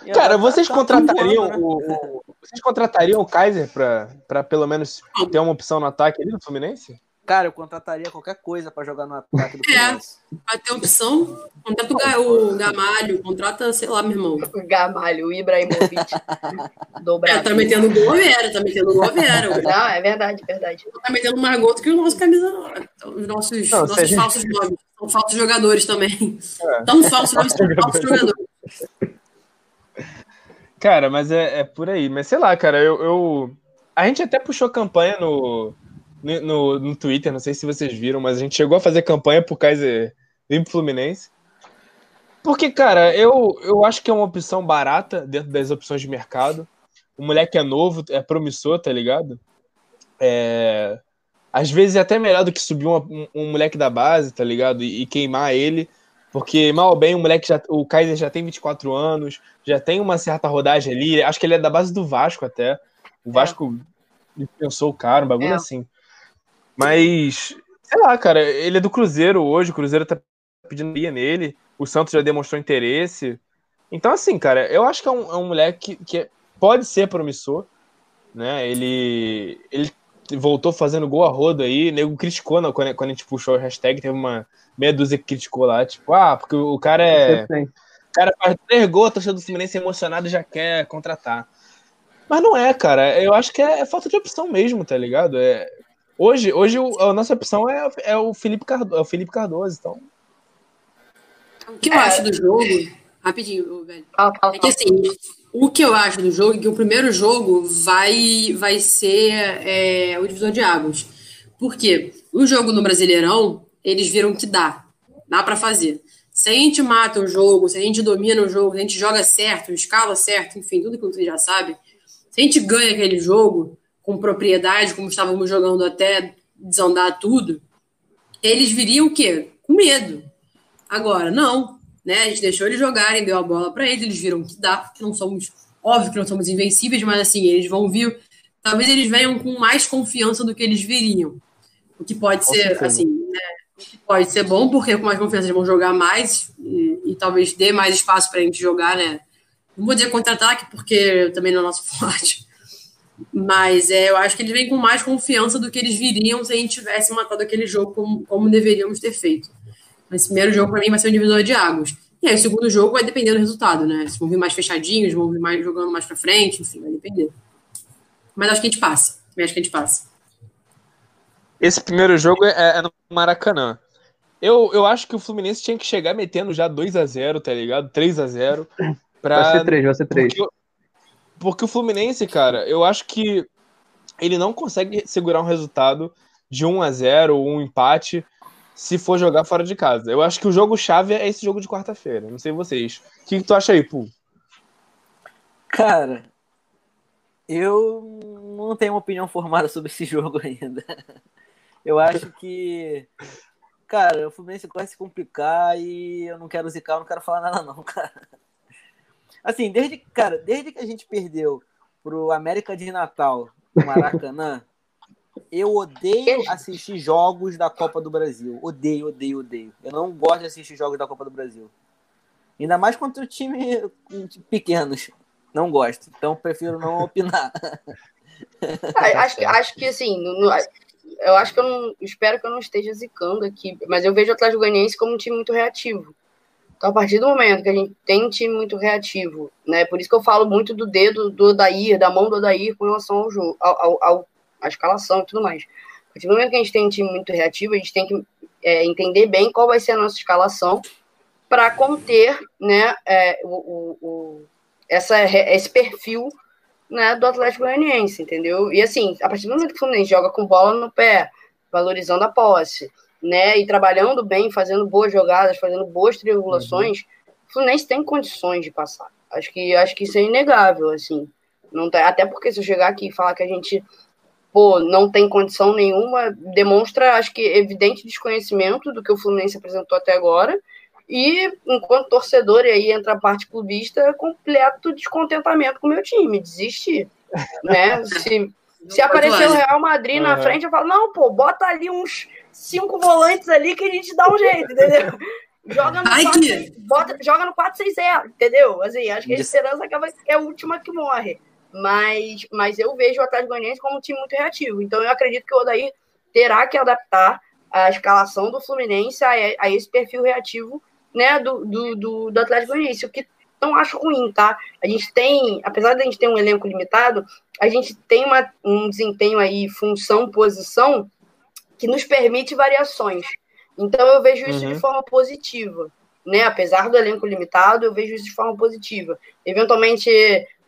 e Cara, agora vocês tá- tá contratariam voando, né? o, o- vocês contratariam o Kaiser pra, pra pelo menos ter uma opção no ataque ali no Fluminense? Cara, eu contrataria qualquer coisa pra jogar no ataque do É. Vai ter opção. Contrata o, Ga- o Gamalho, contrata, sei lá, meu irmão. o Gamalho, o Ibrahimovic É, tá metendo gol a Vera, tá metendo gol Vera. Não, é verdade, verdade. tá metendo mais gol do que o nosso camisa. Os nossos, Não, nossos gente- falsos nomes. São falsos jogadores também. É. Tão falsos nomes, são falsos jogadores. Cara, mas é, é por aí. Mas sei lá, cara, eu, eu- A gente até puxou campanha no, no, no, Twitter, não sei se vocês viram, mas a gente chegou a fazer campanha pro Kaiser vir pro Fluminense. Porque, cara, eu, eu acho que é uma opção barata dentro das opções de mercado. O moleque é novo, é promissor, tá ligado? É, às vezes é até melhor do que subir uma- um, um moleque da base, tá ligado? E, e queimar ele. Porque, mal ou bem, o moleque já. O Kaiser já tem 24 anos, já tem uma certa rodagem ali. Acho que ele é da base do Vasco até. O Vasco pensou o cara, um bagulho É. assim. Mas, sei lá, cara, ele é do Cruzeiro hoje, o Cruzeiro tá pedindo via nele, o Santos já demonstrou interesse. Então, assim, cara, eu acho que é um, é um moleque que, que pode ser promissor, né? Ele, ele voltou fazendo gol a rodo aí, nego criticou né, quando, quando a gente puxou o hashtag, teve uma meia dúzia que criticou lá, tipo, ah, porque o cara é. O cara faz três gols, a torcida do Fluminense é emocionado já quer contratar. Mas não é, cara. Eu acho que é, é falta de opção mesmo, tá ligado? É, hoje, hoje o- a nossa opção é, é o Felipe Cardoso, é o Felipe Cardoso, então. O que eu acho do jogo. Rapidinho, ô, velho. É que assim, o que eu acho do jogo é que o primeiro jogo vai, vai ser é, o divisor de águas. Por quê? O jogo no Brasileirão, eles viram que dá. Dá pra fazer. Se a gente mata o jogo, se a gente domina o jogo, se a gente joga certo, escala certo, enfim, tudo que você já sabe. Se a gente ganha aquele jogo com propriedade, como estávamos jogando até desandar tudo, eles viriam o quê? Com medo. Agora, não. Né? A gente deixou eles jogarem, deu a bola para eles, eles viram que dá, que não somos, óbvio que não somos invencíveis, mas assim, eles vão vir, talvez eles venham com mais confiança do que eles viriam. O que pode Com ser, certeza. assim, né? Pode ser bom, porque com mais confiança eles vão jogar mais, e- e talvez dê mais espaço para a gente jogar, né? Não vou dizer contra-ataque, porque também não é nosso forte. Mas é, eu acho que eles vêm com mais confiança do que eles viriam se a gente tivesse matado aquele jogo como, como deveríamos ter feito. Esse primeiro jogo, para mim, vai ser um divisor de águas. E aí, o segundo jogo vai depender do resultado, né? Se vão vir mais fechadinhos, vão vir mais jogando mais para frente, enfim, vai depender. Mas acho que a gente passa. Acho que a gente passa. Esse primeiro jogo é, é no Maracanã. Eu, eu acho que o Fluminense tinha que chegar metendo já 2 a 0 tá ligado? 3 a 0 pra... Vai ser 3, vai ser 3. Porque, porque o Fluminense, cara, eu acho que ele não consegue segurar um resultado de 1 a 0 ou um empate se for jogar fora de casa. Eu acho que o jogo-chave é esse jogo de quarta-feira. Não sei vocês. O que, que tu acha aí, Pô? Cara, eu não tenho uma opinião formada sobre esse jogo ainda. Eu acho que. Cara, o Fluminense de se complicar e eu não quero zicar, eu não quero falar nada, não, cara. Assim, desde, cara, desde que a gente perdeu pro América de Natal, no Maracanã, eu odeio assistir jogos da Copa do Brasil. Odeio, odeio, odeio. Eu não gosto de assistir jogos da Copa do Brasil. Ainda mais contra o time pequenos. Não gosto. Então prefiro não opinar. Ah, acho, que, acho que assim, eu acho que eu não. Espero que eu não esteja zicando aqui, mas eu vejo o Atlético Goianiense como um time muito reativo. Então, a partir do momento que a gente tem um time muito reativo, né? Por isso que eu falo muito do dedo do Odair, da mão do Odair com relação ao jogo, ao, ao, ao a escalação e tudo mais. A partir do momento que a gente tem um time muito reativo, a gente tem que é, entender bem qual vai ser a nossa escalação para conter né, é, o, o, o, essa, esse perfil né, do Atlético Goianiense, entendeu? E assim, a partir do momento que o Fluminense joga com bola no pé, valorizando a posse, né, e trabalhando bem, fazendo boas jogadas, fazendo boas triangulações, uhum. o Fluminense tem condições de passar. Acho que acho que isso é inegável, assim. Não tá, até porque se eu chegar aqui e falar que a gente pô, não tem condição nenhuma, demonstra, acho que, evidente desconhecimento do que o Fluminense apresentou até agora. E, enquanto torcedor, e aí entra a parte clubista, completo descontentamento com o meu time, desistir. né? Se, se aparecer o Real Madrid na frente, eu falo, não, pô, bota ali uns cinco volantes ali que a gente dá um jeito, entendeu? Joga no, 4, bota, joga no 4-6-0, entendeu? Assim, acho que a esperança acaba, é a última que morre mas, mas eu vejo o Atlético Goianiense como um time muito reativo. Então eu acredito que o Odair terá que adaptar a escalação do Fluminense a, a esse perfil reativo né, do, do, do, do Atlético Goianiense, o que não acho ruim, tá? A gente tem, apesar de a gente ter um elenco limitado, a gente tem uma, um desempenho aí, função, posição, que nos permite variações. Então eu vejo isso uhum. de forma positiva. Né? Apesar do elenco limitado, eu vejo isso de forma positiva. Eventualmente,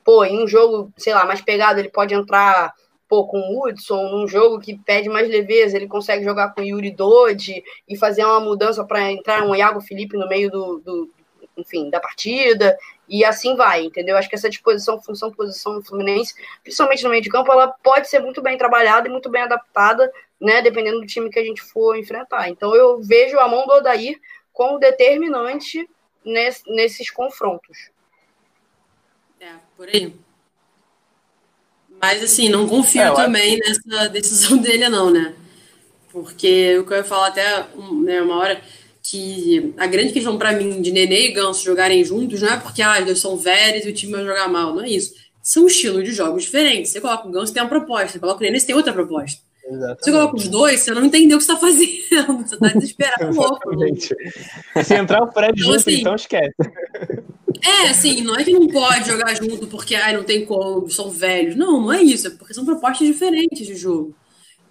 pô, em um jogo, sei lá, mais pegado, ele pode entrar pô, com o Hudson, num jogo que pede mais leveza, ele consegue jogar com o Yuri Dodi e fazer uma mudança para entrar um Iago Felipe no meio do, do, enfim, da partida, e assim vai, entendeu? Acho que essa disposição, função, posição do Fluminense, principalmente no meio de campo, ela pode ser muito bem trabalhada e muito bem adaptada, né, dependendo do time que a gente for enfrentar. Então eu vejo a mão do Odair como determinante nesse, nesses confrontos. É, por aí. Mas assim, não confio é, também acho... nessa decisão dele, não, né? Porque o que eu ia falar até né, uma hora que a grande questão para mim de Nenê e Ganso jogarem juntos não é porque ah, eles são velhos e o time vai jogar mal, não é isso. São estilos de jogos diferentes. Você coloca o Ganso tem uma proposta, você coloca o Nenê tem outra proposta. Exatamente. Você coloca os dois, você não entendeu o que você está fazendo. Você está desesperado louco. Se entrar o Fred então, junto, assim, então esquece. É, assim, não é que não pode jogar junto porque ai, não tem como, são velhos. Não, não é isso, é porque são propostas diferentes de jogo.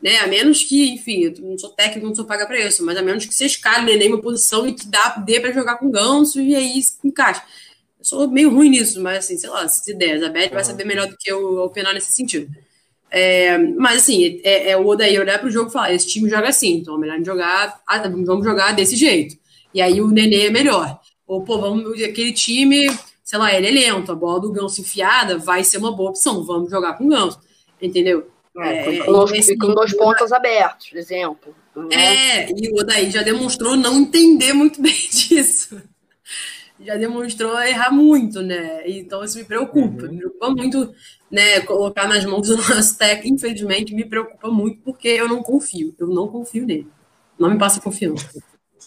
Né? A menos que, enfim, eu não sou técnico, não sou paga para isso, mas a menos que você escale em uma posição e que dá, dê para jogar com ganso e aí encaixa. Eu sou meio ruim nisso, mas assim, sei lá, se ideias. A Beth vai saber melhor do que eu opinar nesse sentido. É, mas assim, é, é o Odair olhar para o jogo e falar: esse time joga assim, então é melhor jogar, ah, tá, vamos jogar desse jeito. E aí o Nenê é melhor. Ou, pô, vamos, aquele time, sei lá, ele é lento, a bola do Ganso enfiada vai ser uma boa opção, vamos jogar com o Ganso, entendeu? É, com, dois, com dois pontos abertos, por exemplo. Né? É, e o Odaí já demonstrou não entender muito bem disso. Já demonstrou errar muito, né? Então isso me preocupa. Uhum. Me preocupa muito, né? Colocar nas mãos do nosso técnico, infelizmente, me preocupa muito, porque eu não confio. Eu não confio nele. Não me passa confiança.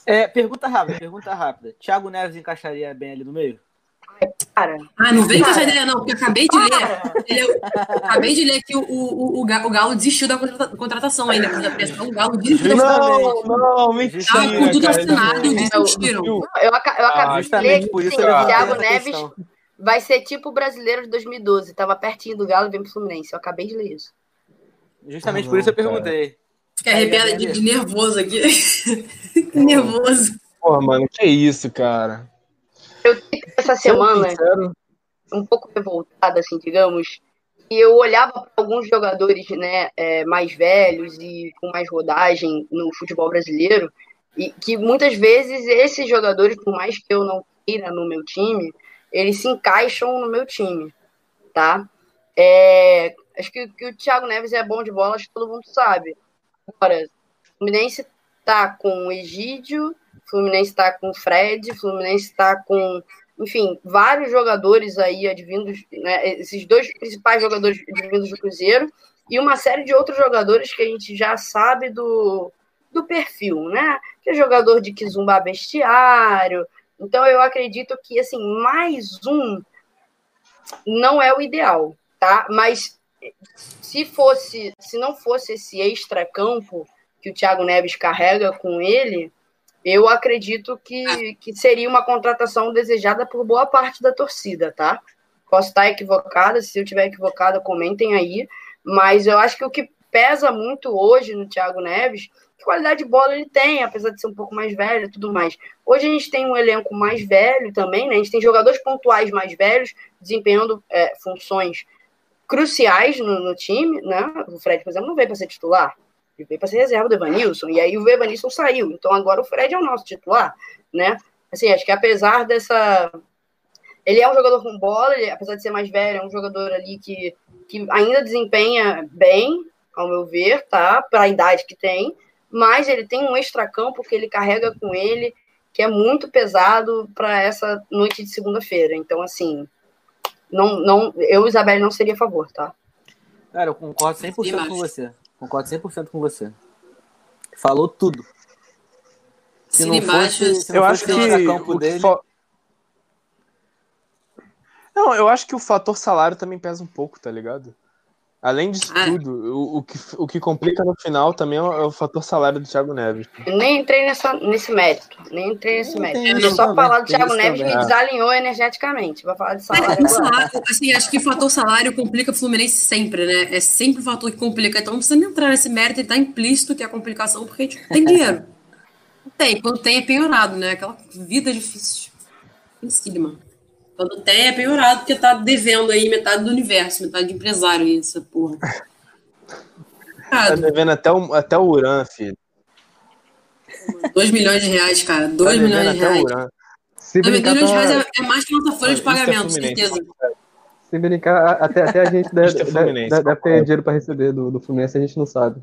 É, pergunta rápida, pergunta rápida. Thiago Neves encaixaria bem ali no meio? Cara, Ah, não vem com essa Para. ideia, não, porque eu acabei de ler. Ele- acabei de ler que o, o, o, o Galo desistiu da contrata- contratação ainda, pressão. O Galo desistiu da contratação. Não, não, mentira. Tava com tudo cara, assinado e desistiram. eu, eu acabei de justamente ler que por isso sim, eu o Thiago Neves questão. vai ser tipo o brasileiro de 2012. Tava pertinho do Galo e vem pro Fluminense. Eu acabei de ler isso. Justamente Ah, por isso eu cara. perguntei. Fiquei arrepiada de, de nervoso aqui. nervoso. Porra, mano, que isso, cara. Essa Sendo semana, um pouco revoltada, assim, digamos, e eu olhava para alguns jogadores né, é, mais velhos e com mais rodagem no futebol brasileiro, e que muitas vezes esses jogadores, por mais que eu não queira no meu time, eles se encaixam no meu time, tá? É, acho que, que o Thiago Neves é bom de bola, acho que todo mundo sabe. Agora, o Fluminense tá com o Egídio, Fluminense tá com Fred, Fluminense tá com enfim, vários jogadores aí advindos, né, esses dois principais jogadores advindos do Cruzeiro e uma série de outros jogadores que a gente já sabe do, do perfil, né? Que é jogador de Kizumba bestiário. Então eu acredito que assim, mais um não é o ideal, tá? Mas se fosse, se não fosse esse extra-campo que o Thiago Neves carrega com ele, eu acredito que, que seria uma contratação desejada por boa parte da torcida, tá? Posso estar equivocada, se eu estiver equivocada, comentem aí. Mas eu acho que o que pesa muito hoje no Thiago Neves, que qualidade de bola ele tem, apesar de ser um pouco mais velho e tudo mais. Hoje a gente tem um elenco mais velho também, né? A gente tem jogadores pontuais mais velhos, desempenhando é, funções cruciais no, no time, né? O Fred, por exemplo, não veio para ser titular. Veio para ser reserva do Evanilson, e aí o Evanilson saiu. Então agora o Fred é o nosso titular, né? Assim, acho que apesar dessa. Ele é um jogador com bola, ele, apesar de ser mais velho, é um jogador ali que, que ainda desempenha bem, ao meu ver, tá? Para a idade que tem, mas ele tem um extracampo que ele carrega com ele, que é muito pesado para essa noite de segunda-feira. Então, assim, não, não, eu, Isabelle, não seria a favor, tá? Cara, eu concordo 100% com você. Concordo 100% com você. Falou tudo. Se Cine não fosse, se não eu fosse acho que o campo o que dele, fa- Não, eu acho que o fator salário também pesa um pouco, tá ligado? Além disso Ah. tudo, o, o que, o que complica no final também é o, é o fator salário do Thiago Neves. Eu nem entrei nessa, nesse mérito. Nem entrei nesse Tem mérito. Eu só falar do Thiago Neves também. me desalinhou energeticamente. Vai falar de Mas salário agora. salário, assim, acho que o fator salário complica o Fluminense sempre, né? É sempre o fator que complica. Então não precisa nem entrar nesse mérito, ele tá implícito que é a complicação, porque a gente tem dinheiro. Não tem. Quando tem é penhorado, né? Aquela vida difícil. Em cima. Quando tem é penhorado, porque tá devendo aí metade do universo, metade de empresário aí, essa porra. Tá devendo até o, até o Uran, filho. 2 milhões de reais, cara. Tá 2 devendo milhões de reais. Uran. Se 2 brincar, milhões de tá- reais é, é mais que nossa folha de é pagamento, Fluminense. certeza. se brincar, até, até a gente deve, é deve, Fluminense, deve- deve ter dinheiro pra receber do, do Fluminense, a gente não sabe.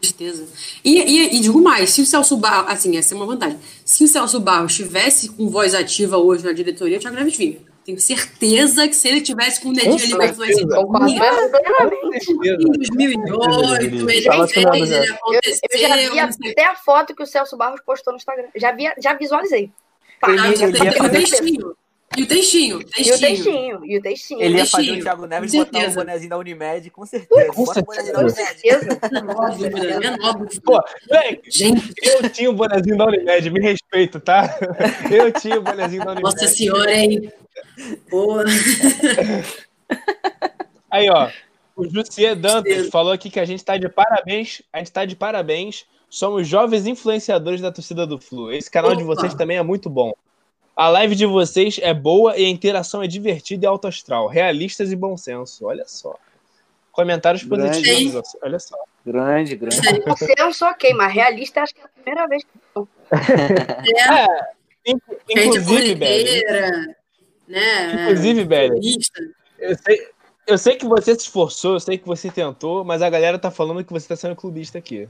Tristeza. E, e, e digo mais, se o Celso Barros, assim, essa é uma vantagem. Se o Celso Barros estivesse com voz ativa hoje na diretoria, o Thiago Neves vinha. Tenho certeza que se ele tivesse com o dedinho ali certeza. Concordo plenamente. em 2008, ele fez, já. ele Eu, aconteceu. eu já vi até a foto que o Celso Barros postou no Instagram. Já, vi, já visualizei. Ele- já ele tá E o textinho. E o textinho. E o textinho. E o textinho. ele ia fazer o Thiago Neves com botar o bonezinho da Unimed, com certeza. Com Bota o bonezinho da Com Unimed. certeza. Pô, Gente, eu tinha o bonezinho da Unimed, me respeito, tá? Eu tinha o bonezinho da Unimed. nossa senhora, hein? Porra. Aí, ó, o Jussier Dantas falou aqui que a gente tá de parabéns, a gente tá de parabéns, somos jovens influenciadores da torcida do Flu. Esse canal de Opa. vocês também é muito bom. A live de vocês é boa e a interação é divertida e alto astral, realistas e bom senso. Olha só. Comentários Grande. positivos, olha só. Grande, grande. Você eu sou ok, mas realista acho que é a primeira vez. É, In- gente Inclusive, Belly, né? inclusive, Belly, eu sei, eu sei que você se esforçou, eu sei que você tentou, mas a galera tá falando que você tá sendo clubista aqui.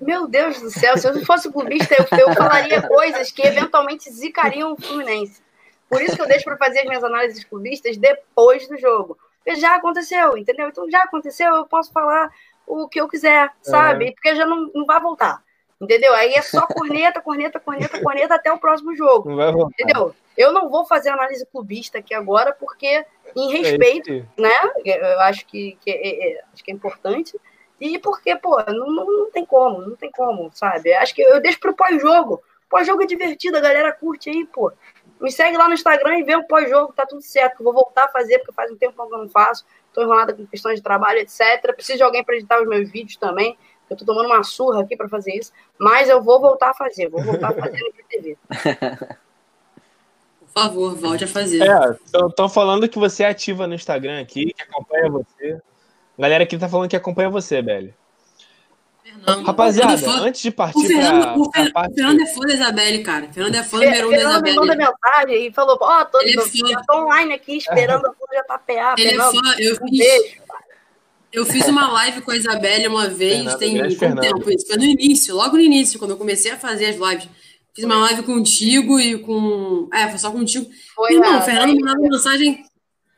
Meu Deus do céu, se eu não fosse clubista, eu, eu falaria coisas que eventualmente zicariam o Fluminense. Por isso que eu deixo para fazer as minhas análises clubistas depois do jogo. Porque já aconteceu, entendeu? Então já aconteceu, eu posso falar o que eu quiser, sabe? Porque já não, não vai voltar. Entendeu? Aí é só corneta, corneta, corneta, corneta até o próximo jogo. Não vai rolar. Entendeu? Eu não vou fazer análise clubista aqui agora, porque, em respeito, É isso aí. né? Eu acho que, que é, é- acho que é importante. E porque, pô, não, não, não tem como, não tem como, sabe? Acho que eu deixo pro pós-jogo. Pós-jogo é divertido, a galera curte aí, pô. Me segue lá no Instagram e vê o pós-jogo, tá tudo certo. que Eu vou voltar a fazer, porque faz um tempo que eu não faço. Tô enrolada com questões de trabalho, etc. Preciso de alguém para editar os meus vídeos também. Eu tô tomando uma surra aqui para fazer isso. Mas eu vou voltar a fazer, vou voltar a fazer no TV. Por favor, volte a fazer. É, estão falando que você é ativa no Instagram aqui, que acompanha você. Galera aqui tá falando que acompanha você, Belly. Fernando, Rapaziada, Fernando é antes de o partir Fernando, pra, o Fer- parte... o Fernando é fã da Isabelle, cara. O Fernando é fã número um da Fernando me manda Isabelle. mensagem e falou: Ó, tô, Ele é tô, tô online aqui esperando a Flor JPA. Ele é Fernando, fã. Eu um fiz, beijo. eu fiz uma live com a Isabelle uma vez, Fernando, tem quanto Fernando. tempo isso? Foi no início, logo no início, quando eu comecei a fazer as lives. Fiz uma live contigo e com. É, foi só contigo. Foi Irmão, o Fernando me mandava mensagem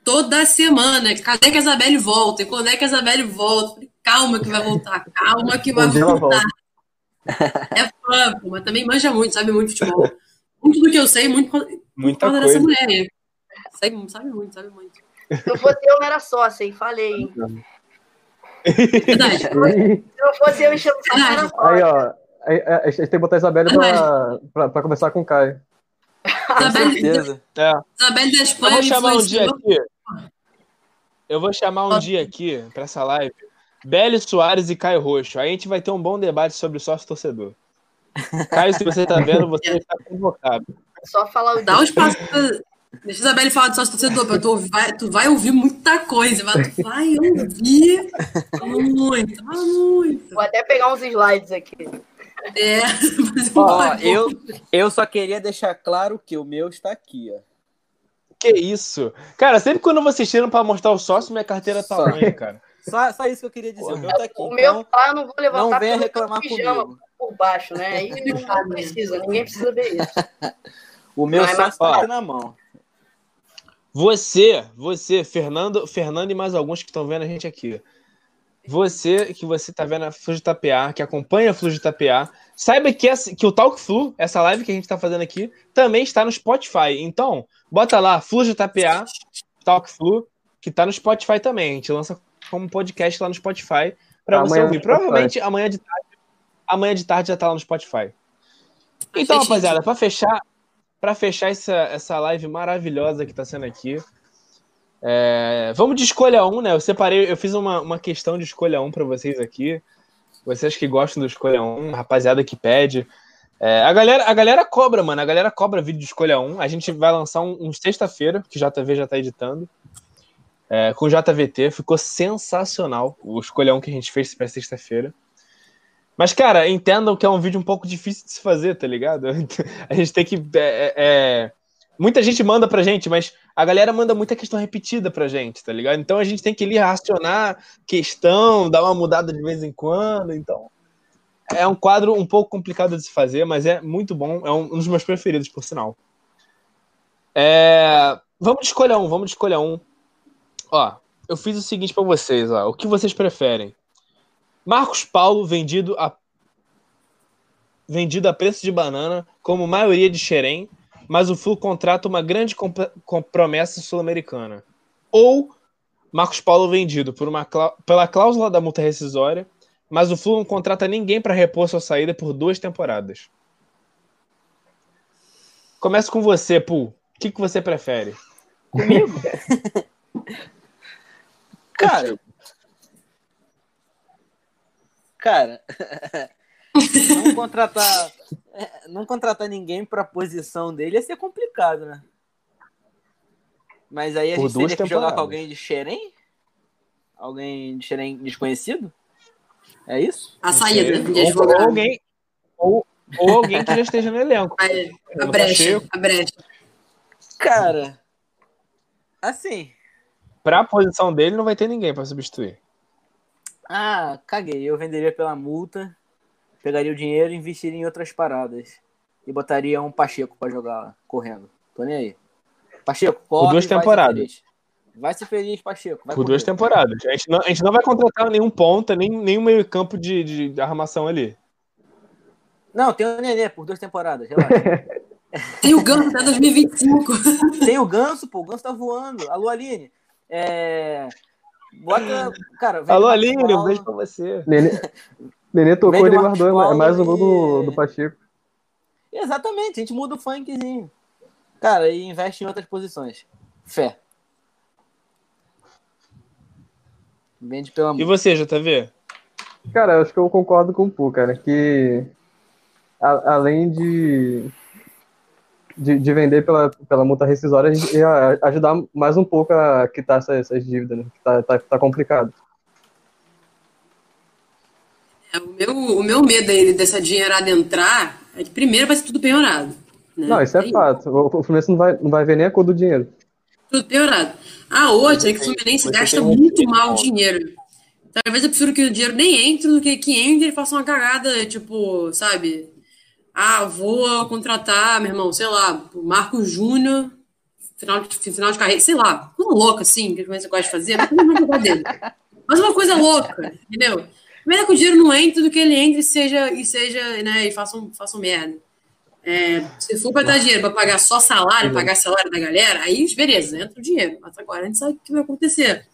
toda semana. Cadê que a Isabelle volta? E quando é que a Isabelle volta? Falei, Calma que vai voltar, calma que vai voltar. É fã, pô, mas também manja muito, sabe muito futebol. Muito do que eu sei, muito Muita causa dessa coisa. mulher aí. Sabe, sabe muito, sabe muito. Se não fosse eu, era sócia, hein? Falei, hein? Verdade. Se não fosse eu enchendo o. Aí, ó. é, A gente tem que botar a Isabelle pra, pra, pra conversar com o Caio. Com Isabelle, certeza. É. Isabelle da Eu Espanha vou me chamar um dia aqui. Eu vou chamar um dia aqui pra essa live. Belly Soares e Caio Roxo. Aí a gente vai ter um bom debate sobre sócio torcedor. Caio, se você tá vendo, você está convocado. É só falar Dá um espaço pra... Deixa a Isabelle falar de sócio torcedor, porque tu vai, tu vai ouvir muita coisa, vai- tu vai ouvir muito, muito. Vou até pegar uns slides aqui. É, Ó, bagulho. eu, eu só queria deixar claro que o meu está aqui, ó. Que isso? Cara, sempre quando vocês tiram pra mostrar o sócio, minha carteira tá ruim, cara. Só, só isso que eu queria dizer. O meu tá aqui. O meu Então, tá, eu não vou levantar não venha reclamar pijama comigo. por baixo, né? Aí não precisa, ninguém precisa ver isso. O meu mas- está ó. aqui na mão. Você, você, Fernando, Fernando e mais alguns que estão vendo a gente aqui. Você que você tá vendo a Flu de Itapeá, que acompanha a Flu de Itapeá, saiba que, essa, que o Talk Flu, essa live que a gente tá fazendo aqui, também está no Spotify. Então, bota lá, Flu de Itapeá, Talk Flu, que tá no Spotify também. A gente lança como podcast lá no Spotify para você ouvir. Spotify. Provavelmente amanhã de tarde, amanhã de tarde já tá lá no Spotify. Então, rapaziada, para fechar, para fechar essa, essa live maravilhosa que tá sendo aqui, é, vamos de escolha um, né? Eu separei, eu fiz uma, uma questão de escolha um para vocês aqui. Vocês que gostam do escolha um, rapaziada que pede. É, a, galera, a galera cobra, mano. A galera cobra vídeo de escolha um. A gente vai lançar um, um sexta-feira, que o JV já tá editando. É, com o JVT. Ficou sensacional o escolha um que a gente fez para sexta-feira. Mas, cara, entendam que é um vídeo um pouco difícil de se fazer, tá ligado? A gente tem que. é, é, muita gente manda pra gente, mas a galera manda muita questão repetida pra gente, tá ligado? Então a gente tem que ali racionar questão, dar uma mudada de vez em quando. Então. É um quadro um pouco complicado de se fazer, mas é muito bom. É um, dos meus preferidos, por sinal. É, Vamos de escolha um, vamos de escolha um. Ó, eu fiz o seguinte pra vocês, ó. O que vocês preferem? Marcos Paulo vendido a vendido a preço de banana, como maioria de Xerém, mas o Flu contrata uma grande promessa sul-americana. Ou Marcos Paulo vendido por uma pela cláusula da multa rescisória, mas o Flu não contrata ninguém para repor sua saída por duas temporadas. Começo com você, Pul. O que, que você prefere? Comigo? Cara. Cara. Não contratar. é, Não contratar ninguém pra posição dele ia ser complicado, né? Mas aí a Por gente teria que jogar com alguém de Xerém? Alguém de Xerém desconhecido? É isso? A saída de ou, alguém, ou, ou alguém que já esteja no elenco. A No brecha, a brecha. Cara. Assim. Pra a posição dele, não vai ter ninguém para substituir. Ah, caguei. Eu venderia pela multa, pegaria o dinheiro e investiria em outras paradas. E botaria um Pacheco pra jogar correndo. Tô nem aí. Pacheco, corre, duas vai ser temporadas. Vai ser feliz, Pacheco. Vai Por duas temporadas. A gente, não, a gente não vai contratar nenhum ponta, nem nenhum meio campo de, de, de armação ali. Não, tem o Nenê por duas temporadas, relaxa. Tem o Ganso até 2025. tem o Ganso, pô, o Ganso tá voando. Alô, Aline. É... Bota. Cara, vem Alô, Aline, um beijo pra você. Nenê, Nenê tocou o guardou. É Marcos mais um gol do, e- do Pacheco. Exatamente, a gente muda o funkzinho. Cara, e investe em outras posições. Fé. Vende pelo E amor. você, JV? Cara, eu acho que eu concordo com o Pô, cara, que a- além de, de, de vender pela, pela multa rescisória, a gente ia ajudar mais um pouco a quitar essas, essas dívidas, né? Que tá, tá, tá complicado. É, o, meu, o meu medo aí dessa dinheirada entrar é que primeiro vai ser tudo penhorado. né? Não, isso é Tem- fato. O, o Fluminense não vai, não vai ver nem a cor do dinheiro. Tudo piorado. A outra é que o Fluminense gasta um muito mal o dinheiro. Talvez eu prefiro que o dinheiro nem entre do que que entre e faça uma cagada, tipo, sabe? Ah, vou contratar, meu irmão, sei lá, o Marco Júnior, final de, final de carreira, sei lá, coisa louca assim, que o Fluminense gosta de fazer, mas não vai dele. Mas uma coisa louca, entendeu? Melhor que o dinheiro não entre do que ele entre e seja, e seja, né, e faça um, faça um merda. É, se for para dar dinheiro para pagar só salário, pagar salário da galera, aí beleza, entra o dinheiro. Mas agora a gente sabe o que vai acontecer.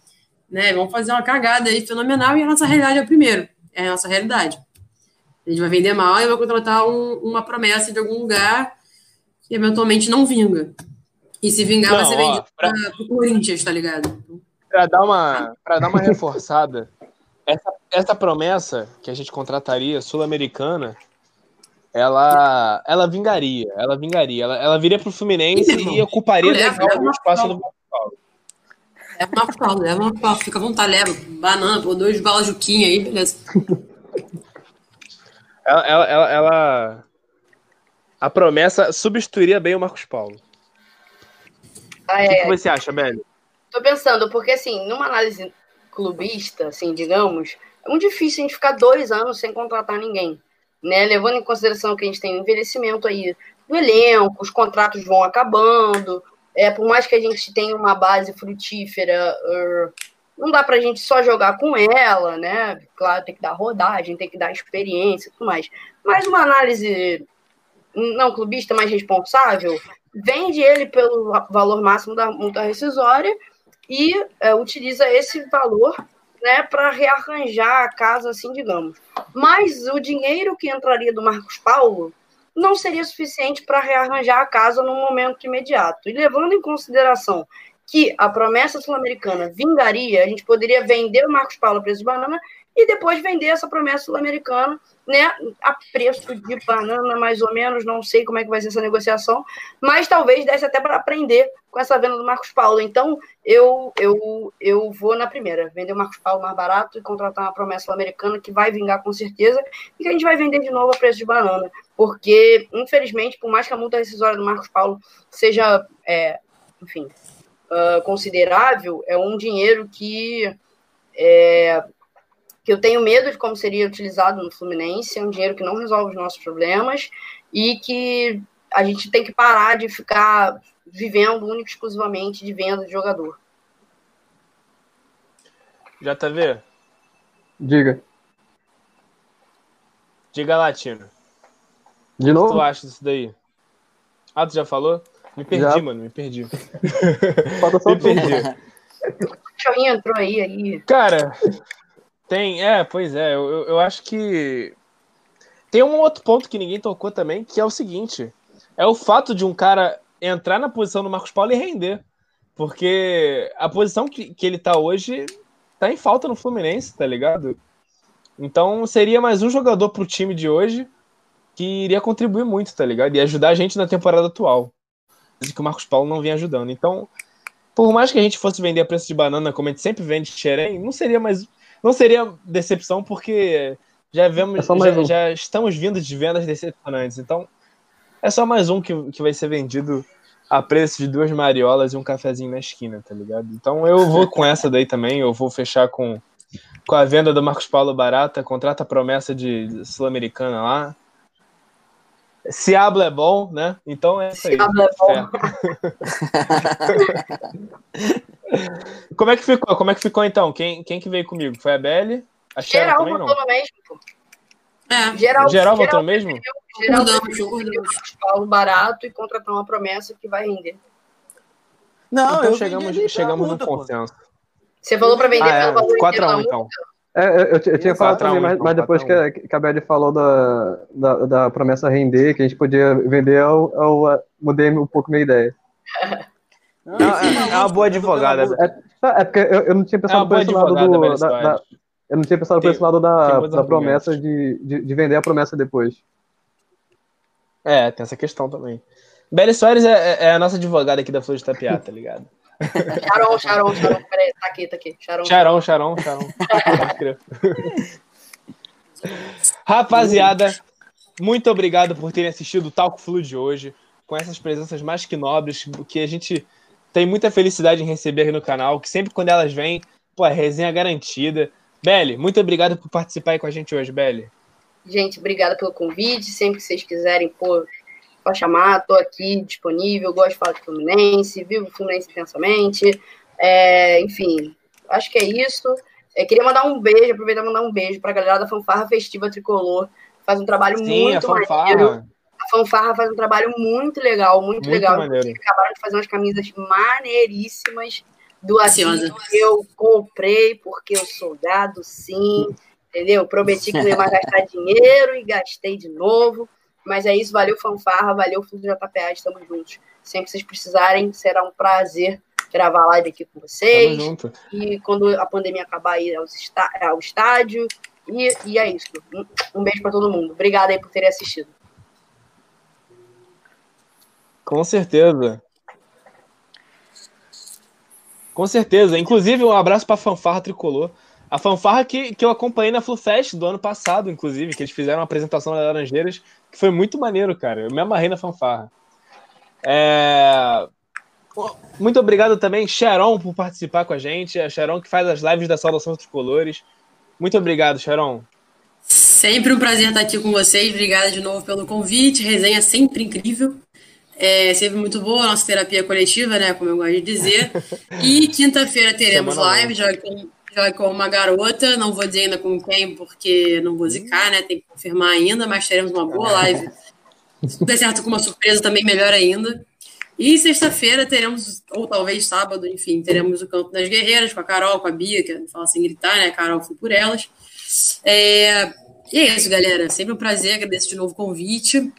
Né? Vamos fazer uma cagada aí fenomenal e a nossa realidade é o primeiro. É a nossa realidade. A gente vai vender mal e vai contratar um- uma promessa de algum lugar que eventualmente não vinga. E se vingar, vai Não, ser ó, vendido para o Corinthians, tá ligado? Pra dar uma, pra dar uma reforçada, essa, essa promessa que a gente contrataria, sul-americana, ela, ela vingaria. Ela vingaria. Ela, ela viria pro Fluminense Ih, e ocuparia leva, legal o espaço do Marcos Paulo. Leva uma Paulo, leva uma Paulo, fica à vontade, leva banana, pô, dois balas Juquinha aí, beleza. Ela, ela, ela, ela- A promessa substituiria bem o Marcos Paulo. Ai, O ai, que, você acha, Beli? Tô pensando, porque assim, numa análise clubista, assim, digamos, é muito difícil a gente ficar dois anos sem contratar ninguém. Né? Levando em consideração que a gente tem o envelhecimento aí do elenco, os contratos vão acabando, é, por mais que a gente tenha uma base frutífera, er, não dá pra gente só jogar com ela, né? Claro, tem que dar rodagem, tem que dar experiência e tudo mais. Mas uma análise não clubista, mais responsável, vende ele pelo valor máximo da multa rescisória e é, utiliza esse valor né, para rearranjar a casa, assim, digamos. Mas o dinheiro que entraria do Marcos Paulo não seria suficiente para rearranjar a casa no momento imediato. E levando em consideração que a promessa sul-americana vingaria, a gente poderia vender o Marcos Paulo a preço de banana e depois vender essa promessa sul-americana né, a preço de banana, mais ou menos. Não sei como é que vai ser essa negociação, mas talvez desse até para aprender com essa venda do Marcos Paulo. Então, eu, eu, eu vou na primeira, vender o Marcos Paulo mais barato e contratar uma promessa sul-americana que vai vingar com certeza e que a gente vai vender de novo a preço de banana. Porque, infelizmente, por mais que a multa rescisória do Marcos Paulo seja, é, enfim, uh, considerável, é um dinheiro que, é, que eu tenho medo de como seria utilizado no Fluminense, é um dinheiro que não resolve os nossos problemas e que a gente tem que parar de ficar vivendo único e exclusivamente de venda de jogador. JV, Diga. diga lá, Tino. De O que tu novo? acha disso daí? Ah, tu já falou? Me perdi, Já. mano, me perdi. Falta só me tu. perdi. O cachorrinho entrou aí, aí. Cara, tem, é, pois é, eu, eu- acho que tem um outro ponto que ninguém tocou também, que é o seguinte: é o fato de um cara entrar na posição do Marcos Paulo e render. Porque a posição que, que ele tá hoje tá em falta no Fluminense, tá ligado? Então seria mais um jogador pro time de hoje que iria contribuir muito, tá ligado? E ajudar a gente na temporada atual. Que o Marcos Paulo não vinha ajudando. Então, por mais que a gente fosse vender a preço de banana, como a gente sempre vende xerém, não seria mais. Não seria decepção, porque já vemos. É já, um. já estamos vindo de vendas decepcionantes. Então, é só mais um que, que vai ser vendido a preço de duas mariolas e um cafezinho na esquina, tá ligado? Então eu vou com essa daí também, eu vou fechar com, com a venda do Marcos Paulo Barata, contrata a promessa de, de Sul-Americana lá. Se habla é bom, né? Então é isso aí. Se habla é bom. É. Como é que ficou? Como é que ficou então? Quem, quem que veio comigo? Foi a Belle? A Sharon Geral também não? votou no mesmo, pô. É, Geral, Geral votou mesmo? Geral Marcos Paulo barato e contratar uma promessa que vai render. Não, então eu chegamos, chegamos num consenso. Você falou pra vender Ah, pelo valor é, 4 inteiro a da 1 multa? É, eu, eu, eu tinha falado um, também, mas, mas depois quatro a que, que a falou da, da, da promessa render, que a gente podia vender, eu, eu mudei um pouco minha ideia. Não, É uma- é uma boa advogada. É, é porque eu, eu não tinha É pensado por boa esse lado do. Da, da- eu não tinha pensado por esse lado da, da promessa de, de, de vender a promessa depois. É, tem essa questão também. Beli Soares é, é- é a nossa advogada aqui da Flor de Tapiá, tá ligado? Charon, Charon, Charon. Peraí, tá aqui, tá aqui. Charon. Charão. Pode crer. Rapaziada, muito obrigado por terem assistido o Talco Flu de hoje, com essas presenças mais que nobres, que a gente tem muita felicidade em receber aqui no canal, que sempre quando elas vêm, pô, é resenha garantida. Belly, muito obrigado por participar aí com a gente hoje, Belly. Gente, obrigada pelo convite. Sempre que vocês quiserem, pô, pode chamar. Tô aqui disponível. Gosto de falar de Fluminense. Vivo o Fluminense intensamente. É, enfim, acho que é isso. É, queria mandar um beijo, aproveitar e mandar um beijo pra galera da Fanfarra Festiva Tricolor. Faz um trabalho Sim, a muito maneiro. fanfarra. A Fanfarra faz um trabalho muito legal, muito, Muito legal. maneiro. Inclusive, acabaram de fazer umas camisas maneiríssimas do. Assis. Eu comprei porque eu sou gado, sim. Entendeu? Prometi que não ia mais gastar dinheiro e gastei de novo. Mas é isso, valeu Fanfarra, valeu Fundo JPA, estamos juntos. Sempre que vocês precisarem, será um prazer gravar live aqui com vocês. E quando a pandemia acabar, ir aos está- ao estádio. E, e é isso. Um- beijo para todo mundo. Obrigada aí por terem assistido. Com certeza. Com certeza. Inclusive, um abraço pra fanfarra tricolor. A fanfarra que, que eu acompanhei na FluFest do ano passado, inclusive, que eles fizeram uma apresentação nas Laranjeiras, que foi muito maneiro, cara. Eu me amarrei na fanfarra. É... Muito obrigado também, Sharon, por participar com a gente. A Sharon que faz as lives da Saudação Tricolores. Muito obrigado, Sharon. Sempre um prazer estar aqui com vocês. Obrigada de novo pelo convite. Resenha sempre incrível. É sempre muito boa a nossa terapia coletiva, né? Como eu gosto de dizer. E quinta-feira teremos live. Jogue com, jogue com uma garota. Não vou dizer ainda com quem, porque não vou zicar, né? Tem que confirmar ainda, mas teremos uma boa live. Se der certo com uma surpresa, também melhor ainda. E sexta-feira teremos, ou talvez sábado, enfim, teremos o Campo das Guerreiras com a Carol, com a Bia, que fala sem gritar, né? Carol foi por elas. É, e é isso, galera. Sempre um prazer, agradeço de novo o convite.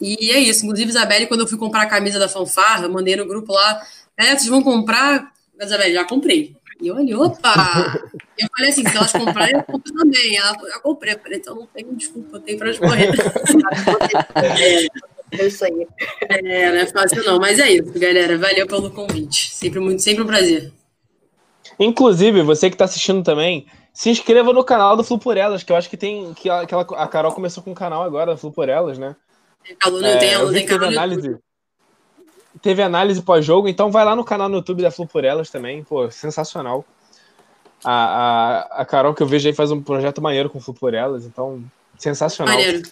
E é isso. Inclusive, Isabelle, quando eu fui comprar a camisa da fanfarra, mandei no grupo lá. É, vocês vão comprar? Isabelle, já comprei. E eu olhei, opa! Eu falei assim, se elas comprarem, eu compro também. Ela falou, já comprei. Eu falei, então não tenho desculpa, eu tenho pra escorrer. É isso aí. É, não é fácil não, mas é isso, galera. Valeu pelo convite. Sempre, muito, sempre um prazer. Inclusive, você que tá assistindo também, se inscreva no canal do Flu por Elas, que eu acho que tem. que a, que ela- a Carol começou com um canal agora, Flu por Elas, né? Tem aluno, É, tem eu tem no análise. Teve análise pós-jogo, então vai lá no canal no YouTube da Flu por Elas também. Pô, sensacional. A, a, a Carol que eu vejo aí faz um projeto maneiro com o Flu por Elas, então sensacional. Maneiro.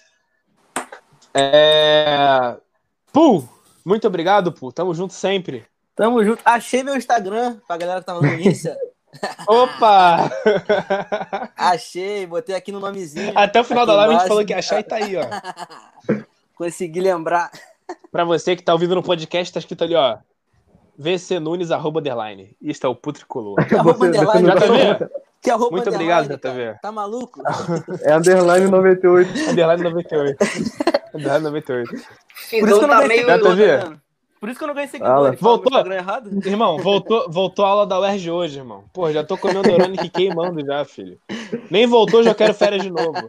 É... Pu, muito obrigado, Pu. Tamo junto sempre. Tamo junto. Achei meu Instagram pra galera que tava no Insta. Opa! Achei, botei aqui no nomezinho. Até o final da live a gente falou que ia achar e tá aí, ó. Consegui lembrar. Pra você que tá ouvindo no podcast, tá escrito ali, ó. VC Nunes, arroba underline. Isto é o Putricolor. Que arroba underline, Já tá vendo? Que arroba Muito underline, obrigado. JV. Tá maluco? É underline 98. Underline 98. Underline 98. Por isso que eu não tá ganhei meio. Tá vendo? Por isso que eu não ganhei seguidores. Voltou? Errado? Irmão, voltou, voltou a aula da UERJ hoje, irmão. Pô, já tô comendo Orônica e queimando já, filho. Nem voltou, já quero férias de novo.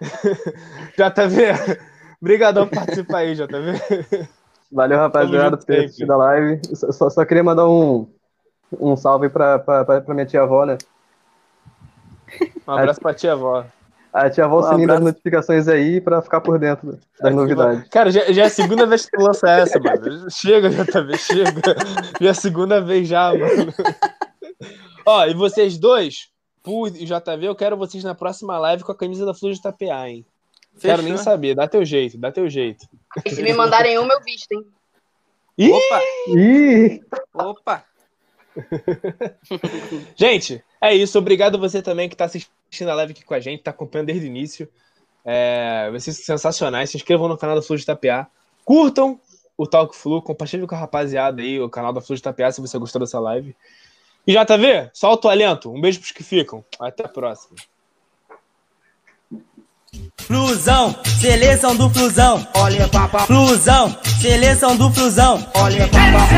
já tá vendo? Obrigadão por participar aí, vendo? Valeu, rapaziada, por ter assistido a live. Só, só- só queria mandar um, um salve pra, pra, pra, pra minha tia-avó, né? Um abraço pra tia avó. A tia-avó Um sininho das notificações aí pra ficar por dentro das novidades. Cara, já, já é a segunda vez que tu lança essa, mano. Chega, JV, chega. Já é a segunda vez já, mano. Ó, e vocês dois, Pu e JV, eu quero vocês na próxima live com a camisa da Flor de Tapear, hein? Fechou. Quero nem saber, dá teu jeito, dá teu jeito. E se me mandarem uma, eu visto, hein? Ih! Opa! Ih! Opa! gente, é isso. Obrigado você também que está assistindo a live aqui com a gente, está acompanhando desde o início. É, vocês são sensacionais. Se inscrevam no canal da Flu de Tapear. Curtam o Talk Flu. Compartilhem com a rapaziada aí o canal da Flu de Tapear se você gostou dessa live. E JV, solta o alento. Um beijo para os que ficam. Até a próxima. Flusão, seleção do Flusão. Olha papá. Flusão, seleção do Flusão. Olha papá.